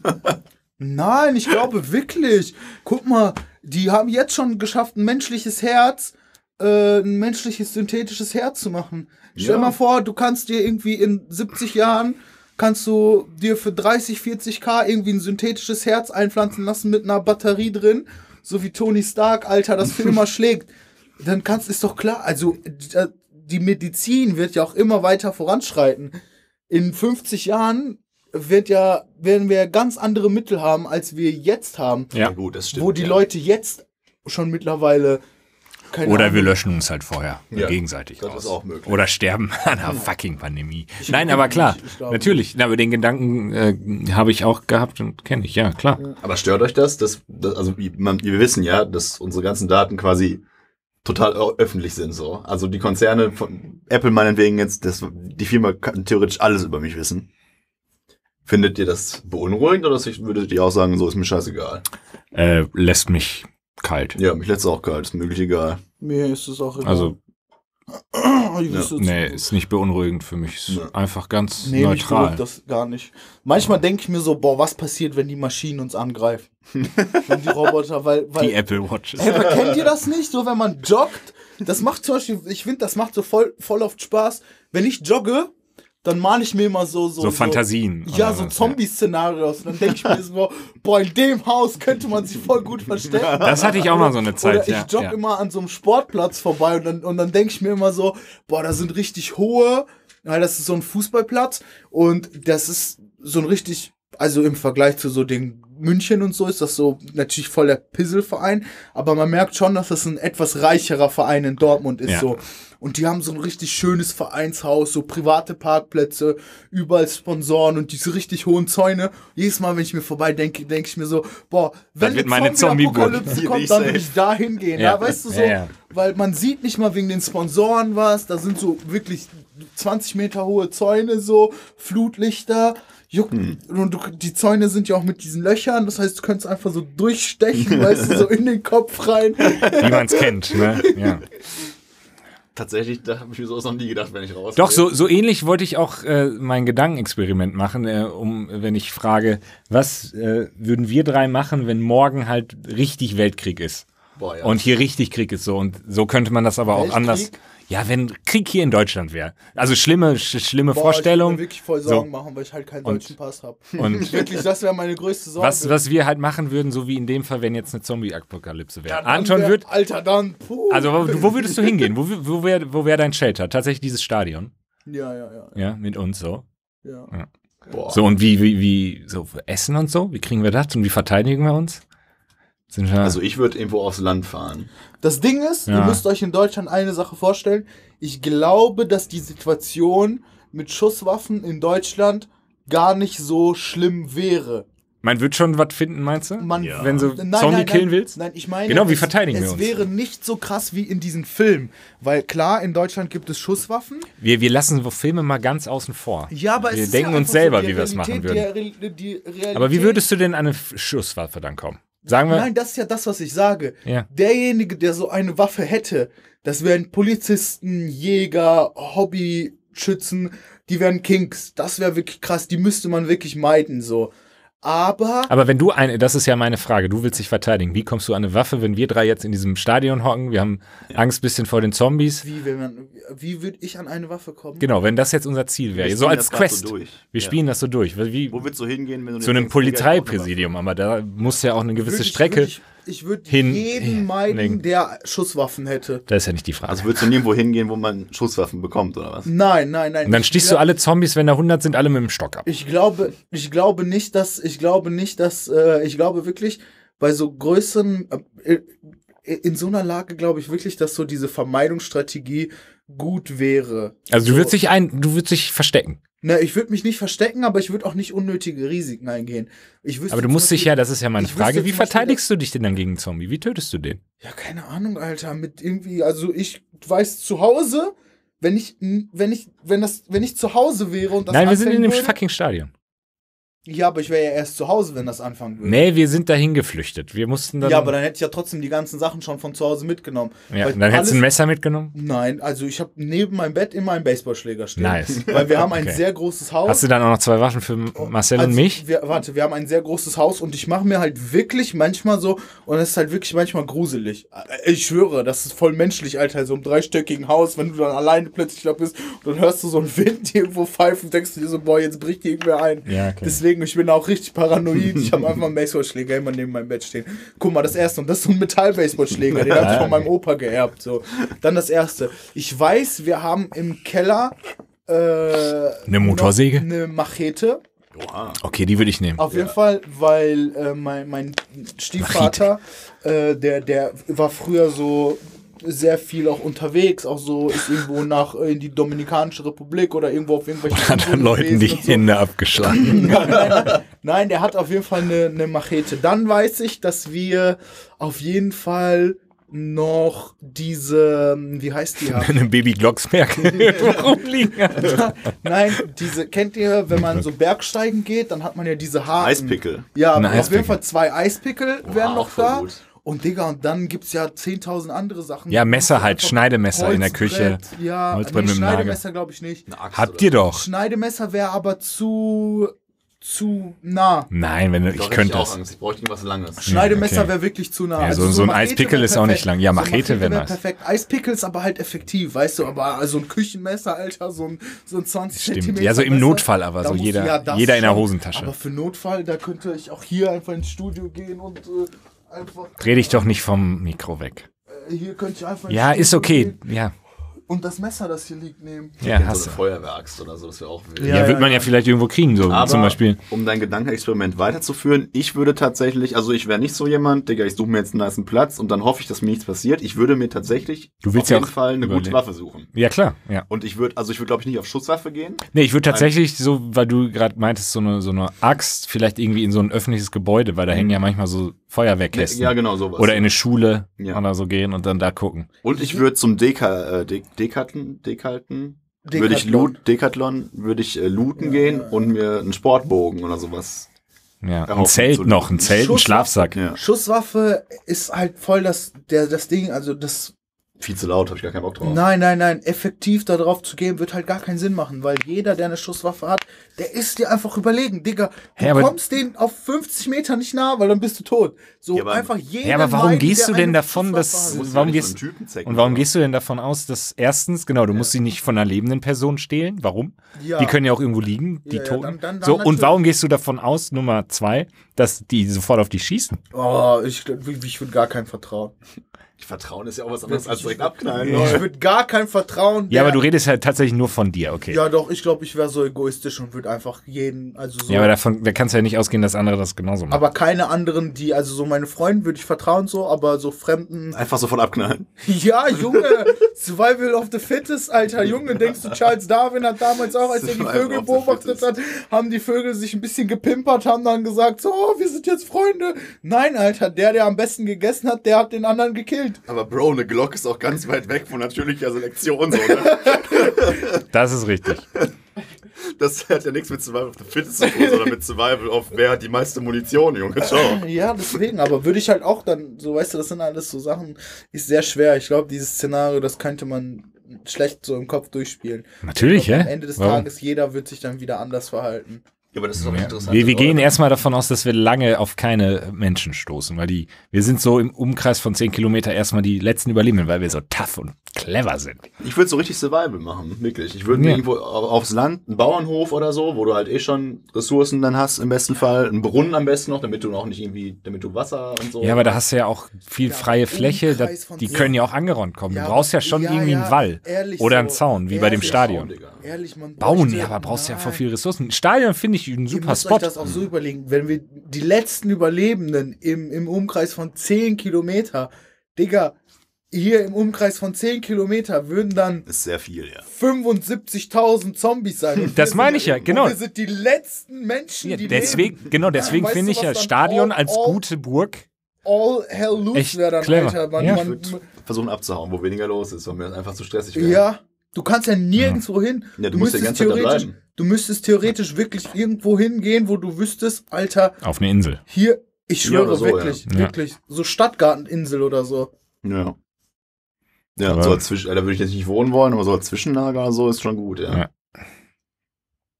Nein, ich glaube wirklich. Guck mal, die haben jetzt schon geschafft, ein menschliches Herz, äh, ein menschliches synthetisches Herz zu machen. Stell Ja. mal vor, du kannst dir irgendwie in 70 Jahren kannst du dir für 30, 40k irgendwie ein synthetisches Herz einpflanzen lassen mit einer Batterie drin, so wie Tony Stark, Alter, das immer schlägt. Dann kannst, ist doch klar, also äh, die Medizin wird ja auch immer weiter voranschreiten. In 50 Jahren wird ja, werden wir ganz andere Mittel haben, als wir jetzt haben. Ja. gut, das stimmt. wo die ja. Leute jetzt schon mittlerweile keine Oder Ahnung, wir löschen uns halt vorher Ja, gegenseitig das aus. ist auch möglich. Oder sterben an einer fucking Pandemie. Ich Nein, aber klar, ich glaube natürlich. Na, aber den Gedanken äh, habe ich auch gehabt und kenne ich, ja, klar. Aber stört euch das? dass, dass also man, wir wissen ja, dass unsere ganzen Daten quasi total öffentlich sind so. Also die Konzerne von Apple meinetwegen jetzt, das, die Firma kann theoretisch alles über mich wissen. Findet ihr das beunruhigend oder würdet ihr auch sagen, so ist mir scheißegal? Äh, lässt mich kalt. Ja, mich lässt auch kalt, ist mir wirklich egal. Mir ist es auch egal. Also, jetzt nee, ist nicht beunruhigend für mich. Ist Nee. einfach ganz Nee, mich neutral. beruhigt das gar nicht. Manchmal denke ich mir so, boah, was passiert, wenn die Maschinen uns angreifen? wenn die Roboter, weil, weil Die Apple Watches. Ey, aber kennt ihr das nicht? So, wenn man joggt, das macht zum Beispiel, ich finde, das macht so voll, voll oft Spaß. Wenn ich jogge, dann male ich mir immer so, so, So Fantasien, Ja, oder so Zombie-Szenarios. Und dann denke ich mir so, boah, in dem Haus könnte man sich voll gut verstecken. Das hatte ich auch mal so eine Zeit, Oder ich ja, jogge ja. immer an so einem Sportplatz vorbei und dann, und dann denke ich mir immer so, boah, da sind richtig hohe, weil das ist so ein Fußballplatz und das ist so ein richtig, also im Vergleich zu so den München und so ist das so natürlich voll der Pisselverein, aber man merkt schon, dass das ein etwas reicherer Verein in Dortmund ist Ja. so. Und die haben so ein richtig schönes Vereinshaus, so private Parkplätze, überall Sponsoren und diese richtig hohen Zäune. Jedes Mal, wenn ich mir vorbei denke, denke ich mir so, boah, wenn wird eine meine Zombie-Apokalypse Zombie-Burg. kommt, dann will ich da hingehen. Ja. Ja. weißt du so? Ja, ja. Weil man sieht nicht mal wegen den Sponsoren was. Da sind so wirklich 20 Meter hohe Zäune, so Flutlichter. Juckt. Hm. Und du, die Zäune sind ja auch mit diesen Löchern. Das heißt, du könntest einfach so durchstechen, weißt du, so in den Kopf rein. Wie man es kennt. Ne? Ja. Tatsächlich, da habe ich mir sowas noch nie gedacht, wenn ich raus. Doch, so, so ähnlich wollte ich auch äh, mein Gedankenexperiment machen, äh, um, wenn ich frage, was äh, würden wir drei machen, wenn morgen halt richtig Weltkrieg ist? Boah, ja. Und hier richtig Krieg ist so. Und so könnte man das aber auch Weltkrieg? anders. Ja, wenn Krieg hier in Deutschland wäre. Also schlimme, sch schlimme Boah, Vorstellung. Ich würde wirklich voll So. Sorgen machen, weil ich halt keinen Und- deutschen Pass habe. Und Wirklich, das wäre meine größte Sorge. was, was wir halt machen würden, so wie in dem Fall, wenn jetzt eine Zombie-Apokalypse wäre. Ja, Anton wär- wird, Alter, dann. Puh. also wo, wo würdest du hingehen? Wo, wo wäre wo wär dein Shelter? Tatsächlich dieses Stadion. Ja, ja, ja. Ja, mit uns so. ja. Boah. So, und wie, wie, wie, so Essen und so? Wie kriegen wir das und wie verteidigen wir uns? Also ich würde irgendwo aufs Land fahren. Das Ding ist, Ja. ihr müsst euch in Deutschland eine Sache vorstellen. Ich glaube, dass die Situation mit Schusswaffen in Deutschland gar nicht so schlimm wäre. man wird schon was finden, meinst du? Man, Ja. Wenn du Nein, Zombie nein, killen nein, willst? Nein, ich meine, Genau, wie es, verteidigen es wir uns? wäre nicht so krass wie in diesem Film. Weil klar, in Deutschland gibt es Schusswaffen. Wir, wir lassen so Filme mal ganz außen vor. Ja, aber wir es ist denken ja uns selber, so, die wie wir es machen würden. Die, die Realität, Aber wie würdest du denn an eine Schusswaffe dann kommen? Sagen wir, Nein, das ist ja das, was ich sage. Ja. Derjenige, der so eine Waffe hätte, das wären Polizisten, Jäger, Hobbyschützen, die wären Kings. Das wäre wirklich krass. Die müsste man wirklich meiden, so. Aber, aber wenn du eine, das ist ja meine Frage, du willst dich verteidigen. Wie kommst du an eine Waffe, wenn wir drei jetzt in diesem Stadion hocken? Wir haben Angst bisschen vor den Zombies. wie, man, wie würde ich an eine Waffe kommen? Genau, wenn das jetzt unser Ziel wäre. So als Quest. so durch. Wir Ja. spielen das so durch. Wie, Wo willst du hingehen, wenn du zu einem Polizeipräsidium, aber da muss ja auch eine gewisse Würd ich- Strecke. würd Ich, ich würde jeden meiden, der Schusswaffen hätte. Das ist ja nicht die? Frage. Also würdest du nirgendwo hingehen, wo man Schusswaffen bekommt, oder was? Nein, nein, nein. Und dann Ich stichst glaub- du alle Zombies, wenn da 100 sind, alle mit dem Stock ab. Ich glaube, ich glaube nicht, dass, ich glaube nicht, dass, äh, ich glaube wirklich, bei so größeren, äh, in so einer Lage glaube ich wirklich, dass so diese Vermeidungsstrategie gut wäre. Also du so, würdest dich ein, du würdest dich verstecken. Ne, ich würde mich nicht verstecken, aber ich würde auch nicht unnötige Risiken eingehen. Ich wüsste Aber du musst dich ja, das ist ja meine Frage, wie Beispiel, verteidigst du dich denn dann gegen Zombie? Wie tötest du den? Ja, keine Ahnung, Alter, mit irgendwie, also ich weiß zu Hause, wenn ich, wenn ich, wenn das, wenn ich zu Hause wäre und das Nein, wir sind in dem würde, fucking Stadion. Ja, aber ich wäre ja erst zu Hause, wenn das anfangen würde. Nee, wir sind dahin geflüchtet. Wir mussten dann. ja, aber dann hätte ich ja trotzdem die ganzen Sachen schon von zu Hause mitgenommen. ja, dann hättest du alles- ein Messer mitgenommen? Nein, also ich habe neben meinem Bett immer einen Baseballschläger stehen. Nice. Weil wir haben ein Okay. sehr großes Haus. Hast du dann auch noch zwei Waffen für Marcel und Also, mich? Wir, warte, wir haben ein sehr großes Haus und ich mache mir halt wirklich manchmal so, und es ist halt wirklich manchmal gruselig. Äh, Ich schwöre, das ist voll menschlich, Alter, so im dreistöckigen Haus, wenn du dann alleine plötzlich da bist und dann hörst du so einen Wind irgendwo pfeifen, denkst du dir so, boah, jetzt bricht irgendwer ein. Ja, okay. Deswegen, ich bin auch richtig paranoid. Ich habe einfach einen Baseballschläger immer neben meinem Bett stehen. Guck mal, das erste, und das ist so ein Metall-Baseballschläger, den habe ich von meinem. Opa geerbt. So. Dann das erste. Ich weiß, wir haben im Keller äh, Eine Motorsäge? Eine Machete. Oha. Okay, die würde ich nehmen. Auf jeden Fall, weil äh, mein, mein Stiefvater, äh, der, der war früher so sehr viel auch unterwegs, auch so ist irgendwo nach äh, in die Dominikanische Republik oder irgendwo auf irgendwelchen Hat dann Leuten die so. Hände abgeschlagen. nein, nein, nein. nein, der hat auf jeden Fall eine, eine Machete. Dann weiß ich, dass wir auf jeden Fall noch diese, wie heißt die? Eine Baby Glocksberg rumliegen. Nein, diese, kennt ihr, wenn man so Bergsteigen geht, dann hat man ja diese Haare. Eispickel. Ja, Ein aber auf Eispickel. jeden Fall zwei Eispickel wären auch noch da. gut. Und Digga, und dann gibt's ja 10.000 andere Sachen. Ja, Messer halt, Schneidemesser in der Holzbrett, Küche. Ja, Holzbrett nee, mit. Schneidemesser glaube ich nicht. Habt ihr doch. Schneidemesser wäre aber zu, zu nah. Nein, wenn du, so. Ich könnte auch das. Angst. Ich brauche irgendwas Langes. Schneidemesser okay. wäre wirklich zu nah. Also Ja, so- so ein Eispickel ist auch nicht lang. Ja, Machete wär wär nice. perfekt. Eispickel ist aber halt effektiv, weißt du, aber also ein Küchenmesser, Alter, so ein, so ein 20 Stimmt. Zentimeter Ja, so im Messer, Notfall aber, so jeder- ja, jeder in der. Hosentasche. Aber für Notfall, da könnte ich auch hier einfach ins Studio gehen und äh, einfach. Dreh dich doch nicht vom Mikro weg. Äh, hier könnte ich einfach. Ja, ist okay. gehen Ja, Und das Messer, das hier liegt, nehmen. ja, so hast eine du. Feuerwehraxt oder so, das wäre auch wild. Ja, Ja, wird man ja vielleicht irgendwo kriegen, so Aber zum Beispiel. um dein Gedankenexperiment weiterzuführen, ich würde tatsächlich, also ich wäre nicht so jemand, Digga, ich suche mir jetzt einen niceen Platz und dann hoffe ich, dass mir nichts passiert. Ich würde mir tatsächlich Du willst auf ja jeden Fall eine gute überleben. Waffe suchen. Ja, klar, ja. Und ich würde, also ich würde glaube ich nicht auf Schusswaffe gehen. Nee, ich würde tatsächlich so, weil du gerade meintest, so eine, so eine Axt vielleicht irgendwie in so ein öffentliches Gebäude, weil da hängen ja manchmal so Feuerwehrkästen. Ja, genau sowas. Oder in eine Schule Ja. oder so gehen und dann da gucken. Und ich würde zum Deka, äh, De Dekaten, Dekaten, würde ich loot, Decathlon, würde ich äh, looten gehen und mir einen Sportbogen oder sowas. Ja, ein Zelt zu noch, ein. Zelt, ein. Schlafsack. Ja. Schusswaffe ist halt voll das, der, das Ding, also das Viel zu laut, habe ich gar keinen Bock drauf. Nein, nein, nein, effektiv darauf zu gehen, wird halt gar keinen Sinn machen, weil jeder, der eine Schusswaffe hat, der ist dir einfach überlegen, Digga. Du Ja, aber- kommst den auf 50 Meter nicht nah, weil dann bist du tot. So Ja, aber- einfach jeden. Ja, aber warum meiden, gehst du denn davon, dass- ja warum gehst- zecken, Und warum oder? gehst du denn davon aus, dass erstens, genau, du musst sie nicht von einer lebenden Person stehlen? Warum? Ja. Die können ja auch irgendwo liegen, die Ja, ja, Toten. dann- dann- dann so, und warum gehst du davon aus, Nummer zwei, dass die sofort auf dich schießen? Oh, ich, ich, ich würde gar kein Vertrauen. Vertrauen ist ja auch was anderes als direkt Ich abknallen. würde gar kein Vertrauen. Ja, aber du redest halt tatsächlich nur von dir, okay. Ja, doch, ich glaube, ich wäre so egoistisch und würde einfach jeden, also so. Ja, aber davon, da kannst du ja nicht ausgehen, dass andere das genauso machen. aber keine anderen, die, also so meine Freunde würde ich vertrauen so, aber so Fremden. Einfach sofort abknallen. Ja, Junge, Survival of the Fittest, alter Junge, denkst du, Charles Darwin hat damals auch, als er die Vögel beobachtet hat, haben die Vögel sich ein bisschen gepimpert, haben dann gesagt, so, oh, wir sind jetzt Freunde. Nein, Alter, der, der am besten gegessen hat, der hat den anderen gekillt. Aber Bro, eine Glock ist auch ganz weit weg von natürlicher Selektion. So, ne? das ist richtig. Das hat ja nichts mit Survival of the Fittest zu tun, sondern mit Survival of wer hat die meiste Munition, Junge. Ciao. Ja, deswegen, aber würde ich halt auch dann, so weißt du, das sind alles so Sachen, ist sehr schwer. Ich glaube, dieses Szenario, das könnte man schlecht so im Kopf durchspielen. Natürlich, Am hä? Ende des Warum? Tages, jeder wird sich dann wieder anders verhalten. Ja, aber das ist doch interessant. Wir, wir gehen erstmal davon aus, dass wir lange auf keine Menschen stoßen, weil die, wir sind so im Umkreis von 10 Kilometer erstmal die letzten Überlebenden, weil wir so tough und clever sind. Ich würde so richtig Survival machen, wirklich. Ich würde Ja. irgendwo au- aufs Land, einen Bauernhof oder so, wo du halt eh schon Ressourcen dann hast, im besten Fall. Einen Brunnen am besten noch, damit du auch nicht irgendwie, damit du Wasser und so. Ja, aber da hast du ja auch viel Ja, freie Fläche, da, die können ja auch angerannt kommen. Ja, du brauchst ja schon ja, irgendwie ja, einen Wall oder so. einen Zaun, wie bei dem. Stadion. Ehrlich, man Bauen, ja, aber brauchst ja voll Nein. viel Ressourcen. Ein Stadion finde ich ein Ihr super müsst Spot. euch das auch so überlegen, wenn wir die letzten Überlebenden im, im Umkreis von 10 Kilometer, Digga, hier im Umkreis von 10 Kilometer würden dann Ist sehr viel, ja. 75.000 Zombies sein. Und Das meine ich ja, genau. Und wir sind die letzten Menschen, Ja, die deswegen, leben. genau, deswegen Weißt finde ich ja Stadion all- als all- gute Burg. All hell loose wäre dann, clever. Alter. Man, Ja. Man, würde versuchen abzuhauen, wo weniger los ist, weil mir das einfach zu stressig wäre. ja, du kannst ja nirgendwo hin. Ja, du musst die ganze Zeit da theoretisch, bleiben. du müsstest theoretisch wirklich irgendwo hingehen, wo du wüsstest, Alter, Auf eine Insel. hier, ich Ja, schwöre so, wirklich, ja. wirklich, so Stadtgarteninsel oder so. Ja. Ja, Aber- so als Zwischen, da würde ich jetzt nicht wohnen wollen, aber so als Zwischenlager oder so ist schon gut, ja. Ja.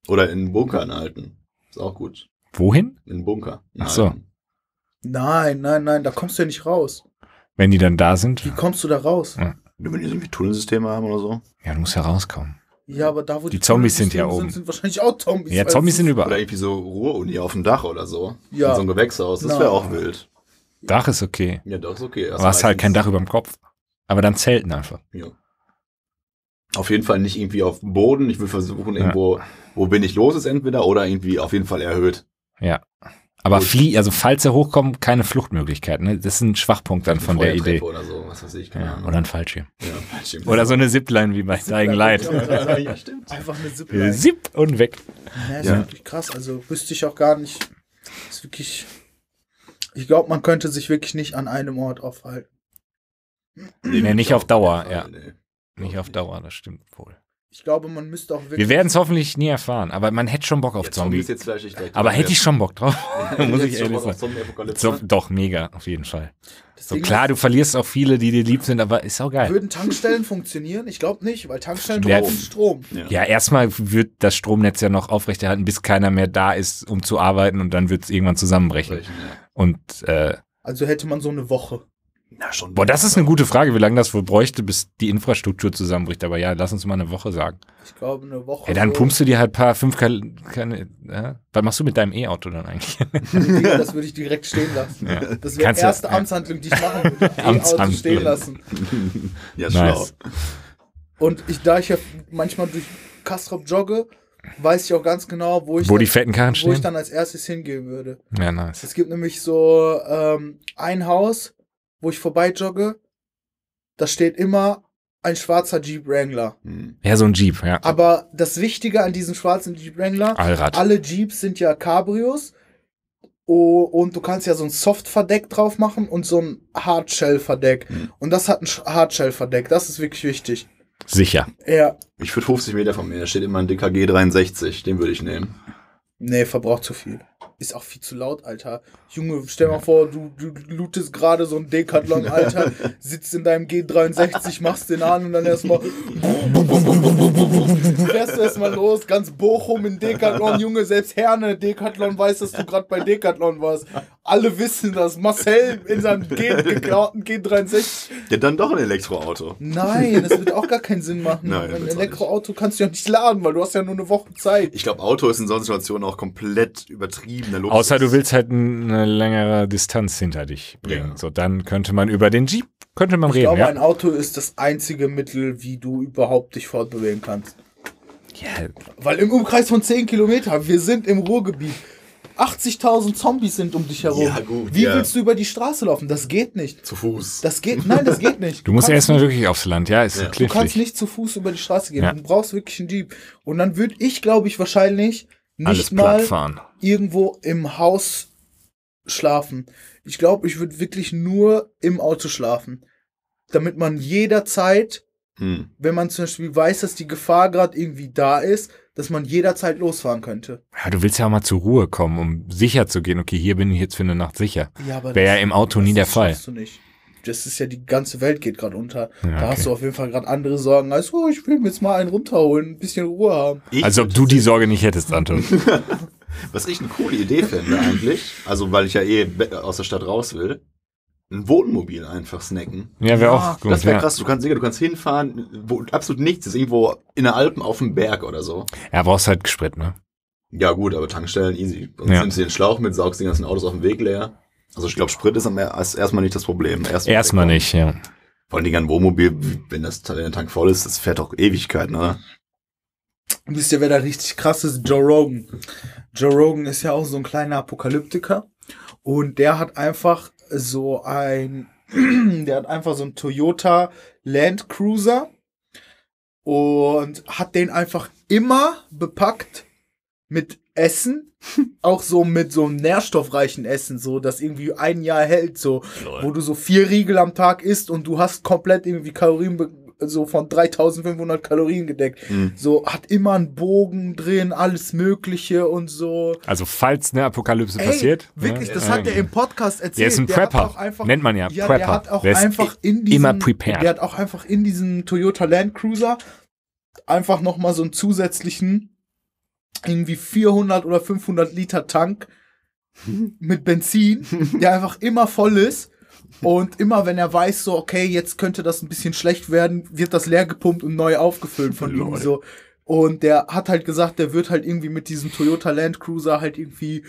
Oder in Bunkern halten. Ist auch gut. Wohin? In einen Bunker. Ach so. Nein, nein, nein, da kommst du ja nicht raus. Wenn die dann da sind. Wie kommst du da raus? Ja. Wenn die irgendwie Tunnelsysteme haben oder so. Ja, du musst ja rauskommen. Ja, aber da, wo Die Zombies sind ja oben. Sind, sind wahrscheinlich auch Zombies. Ja, Zombies es sind ist- Oder überall. irgendwie so Ruhruni auf dem Dach oder so. Ja. In so einem Gewächshaus. Das wäre auch wild. Dach ist okay. Ja, doch, ist okay. Das Aber hast halt kein Dach über dem Kopf. Aber dann zelten einfach. Ja. Auf jeden Fall nicht irgendwie auf dem Boden. Ich will versuchen, irgendwo, wo bin ich los ist entweder oder irgendwie auf jeden Fall erhöht. Ja. Aber Gut. flie, also falls er hochkommt, keine Fluchtmöglichkeit. Ne? Das ist ein Schwachpunkt dann von der Idee. Oder so, was weiß ich. Keine Ja, Ahnung. oder ein Fallschirm. ja, Fallschirm. Oder so eine Zipline wie bei Dying Light. ja, stimmt. Einfach eine Zipline. Zip und weg. Ja, ist Ja. wirklich krass. Also wüsste ich auch gar nicht. Ist wirklich. Ich glaube, man könnte sich wirklich nicht an einem Ort aufhalten. Nee, nicht auf Dauer, keinen ja. Fall, nee. Nicht auf Dauer, das stimmt wohl. Ich glaube, man müsste auch wirklich. Wir werden es hoffentlich nie erfahren, aber man hätte schon Bock auf Ja, Zombie Zombie. ist jetzt vielleicht nicht direkt. Aber hätte ich schon Bock drauf. muss ich ehrlich sagen. So, doch, mega, auf jeden Fall. Das So Ding klar, du verlierst auch viele, die dir lieb sind, aber ist auch geil. Würden Tankstellen funktionieren? Ich glaube nicht, weil Tankstellen Ja. brauchen Strom. Ja, erstmal wird das Stromnetz ja noch aufrechterhalten, bis keiner mehr da ist, um zu arbeiten und dann wird es irgendwann zusammenbrechen. Ja. Und äh, Also hätte man so eine Woche. Na, schon. boah, das ist eine gute Frage, wie lange das wohl bräuchte, bis die Infrastruktur zusammenbricht. Aber ja, lass uns mal eine Woche sagen. Ich glaube, eine Woche. Hey, dann pumpst du dir halt ein paar fünf Kal keine, äh? Was machst du mit deinem E-Auto dann eigentlich? Das würde ich direkt stehen lassen. Ja. Das wäre die du- erste ja. Amtshandlung, die ich machen würde. E-Auto Amtshandlung. stehen lassen. ja, Nice. schlau. Und ich, da ich ja manchmal durch Kastrop jogge, weiß ich auch ganz genau, wo ich, Wo dann, die fetten Karren wo ich stehen? dann als erstes hingehen würde. Ja, nice. Es gibt nämlich so ähm, ein Haus, wo ich vorbei jogge. Da steht immer ein schwarzer Jeep Wrangler. Hm. Ja, so ein Jeep, ja. Aber das Wichtige an diesem schwarzen Jeep Wrangler, Allrad. alle Jeeps sind ja Cabrios. Oh, und du kannst ja so ein Soft-Verdeck drauf machen und so ein Hardshell-Verdeck. Mhm. Und das hat ein Hardshell-Verdeck. Das ist wirklich wichtig. Sicher. Ja, Ich würde 50 Meter von mir, da steht immer ein DKG 63, den würde ich nehmen. Nee, verbraucht zu viel. Ist auch viel zu laut, Alter. Junge, stell mal vor, du, du lootest gerade so ein Decathlon, Alter, sitzt in deinem G63, machst den an und dann erstmal fährst du erstmal los, ganz Bochum in Decathlon, Junge, selbst Herne Decathlon weiß, dass du gerade bei Decathlon warst. Alle wissen das. Marcel in seinem G geklauten G63. Ja, dann doch ein Elektroauto. Nein, das wird auch gar keinen Sinn machen. Nein, ein Elektroauto kannst du ja nicht laden, weil du hast ja nur eine Woche Zeit. Ich glaube, Auto ist in solchen Situationen auch komplett Luxus. Außer du willst halt eine längere Distanz hinter dich bringen. Ja. So, dann könnte man über den Jeep, könnte man Ich reden, glaube, ja. ein Auto ist das einzige Mittel, wie du überhaupt dich fortbewegen kannst. ja. Weil im Umkreis von 10 Kilometern, wir sind im Ruhrgebiet. 80.000 Zombies sind um dich herum. Ja, gut, Wie ja. willst du über die Straße laufen? Das geht nicht. Zu Fuß. Das geht, nein, das geht nicht. Du musst kannst erstmal wirklich aufs Land, ja, ist Ja. Du kannst nicht zu Fuß über die Straße gehen. Ja. Du brauchst wirklich einen Jeep. Und dann würde ich, glaube ich, wahrscheinlich nicht Alles mal platt fahren. Irgendwo im Haus schlafen. Ich glaube, ich würde wirklich nur im Auto schlafen. Damit man jederzeit, Hm. wenn man zum Beispiel weiß, dass die Gefahr gerade irgendwie da ist, dass man jederzeit losfahren könnte. Ja, du willst ja mal zur Ruhe kommen, um sicher zu gehen, okay, hier bin ich jetzt für eine Nacht sicher. Ja, aber Wäre ja im Auto nie der Fall. du nicht. Das ist ja die ganze Welt geht gerade unter. Ja, Da okay. hast du auf jeden Fall gerade andere Sorgen als, oh, ich will mir jetzt mal einen runterholen, ein bisschen Ruhe haben. Ich Als ob du die Sorge nicht hättest, Anton. Was ich eine coole Idee fände eigentlich, also weil ich ja eh aus der Stadt raus will, ein Wohnmobil einfach snacken. Ja, wäre auch gut. das wäre ja. krass. Du kannst, du kannst hinfahren, wo absolut nichts ist, irgendwo in den Alpen auf dem Berg oder so. Ja, brauchst halt Sprit, ne? Ja gut, aber Tankstellen easy. Sonst Ja. nimmst du den Schlauch mit, saugst die ganzen Autos auf dem Weg leer. Also ich glaube, Sprit ist am er- ist erstmal nicht das Problem. Erstmal, Erstmal nicht, ja. Vor allem ein Wohnmobil, wenn das wenn der Tank voll ist, das fährt doch Ewigkeiten, oder? Wisst ihr, wer da richtig krass ist? Joe Rogan. Joe Rogan ist ja auch so ein kleiner Apokalyptiker. Und der hat einfach so ein, der hat einfach so ein Toyota Land Cruiser und hat den einfach immer bepackt mit Essen, auch so mit so einem nährstoffreichen Essen, so das irgendwie ein Jahr hält, so wo du so vier Riegel am Tag isst und du hast komplett irgendwie Kalorien so von 3500 Kalorien gedeckt. Mhm. So hat immer einen Bogen drin, alles Mögliche und so. Also, falls eine Apokalypse Ey, passiert. Wirklich, ne, das äh, hat er im Podcast erzählt. Der ist ein Prepper. einfach- Nennt man ja, Ja, Prepper. der hat auch Der einfach in diesem, immer prepared. Der hat auch einfach in diesem Toyota Land Cruiser einfach noch mal so einen zusätzlichen irgendwie 400 oder 500 Liter Tank mit Benzin, der einfach immer voll ist. Und immer wenn er weiß, so, okay, jetzt könnte das ein bisschen schlecht werden, wird das leer gepumpt und neu aufgefüllt von ihm Lol. so. Und der hat halt gesagt, der wird halt irgendwie mit diesem Toyota Land Cruiser halt irgendwie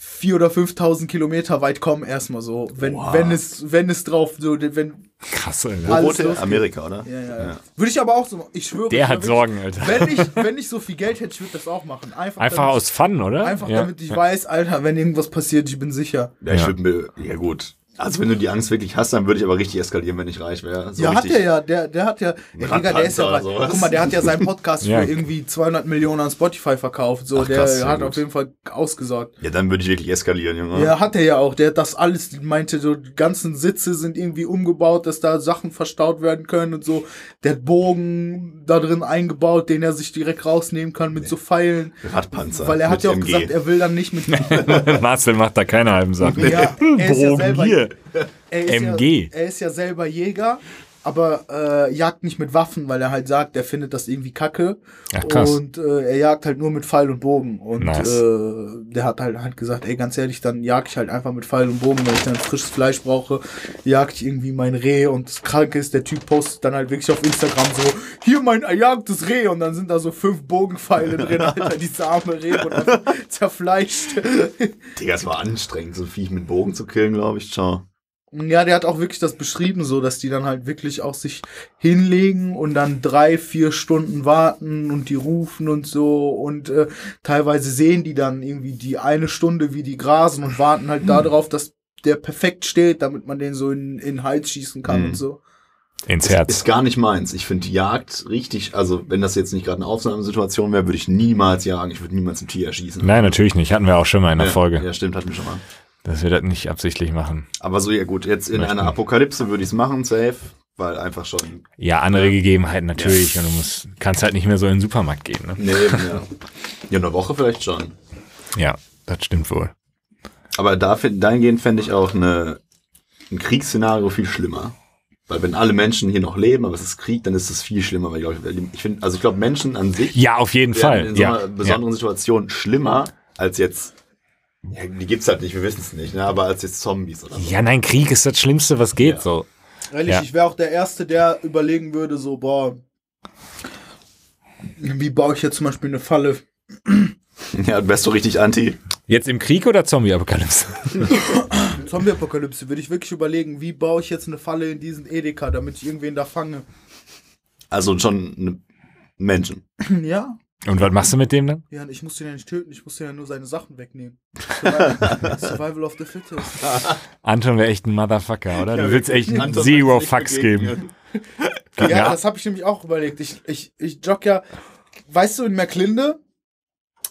4.000 oder 5.000 Kilometer weit kommen erstmal so. Wenn, Wow. wenn es, wenn es drauf, so, wenn, Krass, Alter. Er? Amerika, oder? ja, ja, ja. Ja. Würde ich aber auch so, ich schwöre. Der ich hat Sorgen, Alter. Wenn ich, wenn ich so viel Geld hätte, ich würde das auch machen. Einfach, Einfach damit, aus Fun, oder? einfach ja. damit ich weiß, Alter, wenn irgendwas passiert, ich bin sicher. Ja, ich Ja. würde mir, ja gut. Also wenn du die Angst wirklich hast, dann würde ich aber richtig eskalieren, wenn ich reich wäre. So ja, hat er ja, der, der hat ja, der, Digga, der ist ja, sowas. guck mal, der hat ja seinen Podcast Ja. für irgendwie 200 Millionen an Spotify verkauft, so, Ach, der krass, ja hat gut. auf jeden Fall ausgesorgt. Ja, dann würde ich wirklich eskalieren, Junge. Ja, hat er ja auch. Der hat das alles, meinte, so, die ganzen Sitze sind irgendwie umgebaut, dass da Sachen verstaut werden können und so. Der hat Bogen da drin eingebaut, den er sich direkt rausnehmen kann mit so Pfeilen. Radpanzer. Weil er hat ja auch MG. gesagt, er will dann nicht mit. Marcel macht da keine halben Sachen. ja, er ist ja Bogen selber, hier. Er ist MG. Ja, er ist ja selber Jäger, aber äh, jagt nicht mit Waffen, weil er halt sagt, er findet das irgendwie kacke. Ach, krass. Und äh, er jagt halt nur mit Pfeil und Bogen. Und Nice. äh, der hat halt, halt gesagt, ey, ganz ehrlich, dann jag ich halt einfach mit Pfeil und Bogen, wenn ich dann frisches Fleisch brauche, jag ich irgendwie mein Reh und das Kranke ist, der Typ postet dann halt wirklich auf Instagram so, hier mein erjagtes Reh und dann sind da so fünf Bogenpfeile drin, Alter, dieses arme Reh und zerfleischt. Digga, es war anstrengend, so Viech mit Bogen zu killen, glaube ich. Ciao. Ja, der hat auch wirklich das beschrieben, so dass die dann halt wirklich auch sich hinlegen und dann drei, vier Stunden warten und die rufen und so und äh, teilweise sehen die dann irgendwie die eine Stunde, wie die grasen und warten halt darauf, dass der perfekt steht, damit man den so in, in den Hals schießen kann Mhm. und so. Ins Herz. Ist gar nicht meins. Ich finde Jagd richtig, also wenn das jetzt nicht gerade eine Ausnahmesituation wäre, würde ich niemals jagen. Ich würde niemals ein Tier erschießen. Nein, natürlich nicht. Hatten wir auch schon mal in der ja, Folge, Ja, stimmt, hatten wir schon mal. Dass wir das nicht absichtlich machen. Aber so, ja gut, jetzt in Möchten einer. Apokalypse würde ich es machen, safe, weil einfach schon. Ja, andere Gegebenheiten natürlich. Und du musst, kannst halt nicht mehr so in den Supermarkt gehen. Ne? Nee, eben, ja. Ja, eine Woche vielleicht schon. Ja, das stimmt wohl. Aber da, dahingehend fände ich auch eine, ein Kriegsszenario viel schlimmer. Weil wenn alle Menschen hier noch leben, aber es ist Krieg, dann ist es viel schlimmer. Weil ich, ich finde, also ich glaube, Menschen an sich Ja, auf jeden Fall. in so einer Ja, besonderen Situation schlimmer als jetzt. Ja, die gibt's halt nicht, wir wissen es nicht, ne? aber als jetzt Zombies oder so. ja, nein, Krieg ist das Schlimmste, was geht Ja. so. Ehrlich, Ja. ich wäre auch der Erste, der überlegen würde, so, boah, wie baue ich jetzt zum Beispiel eine Falle? Ja, wärst du richtig anti. Jetzt im Krieg oder Zombie-Apokalypse? Zombie-Apokalypse würde ich wirklich überlegen, wie baue ich jetzt eine Falle in diesen Edeka, damit ich irgendwen da fange. Also schon eine Menschen. Ja, Und was machst du mit dem dann? ja, ich muss den ja nicht töten, ich muss den ja nur seine Sachen wegnehmen. Survival, Survival of the Fittest. Anton wäre echt ein Motherfucker, oder? Du Ja, willst echt Anton Zero Fucks geben. Ja, Ja. das habe ich nämlich auch überlegt. Ich, ich, ich jogge ja, weißt du, in Merklinde,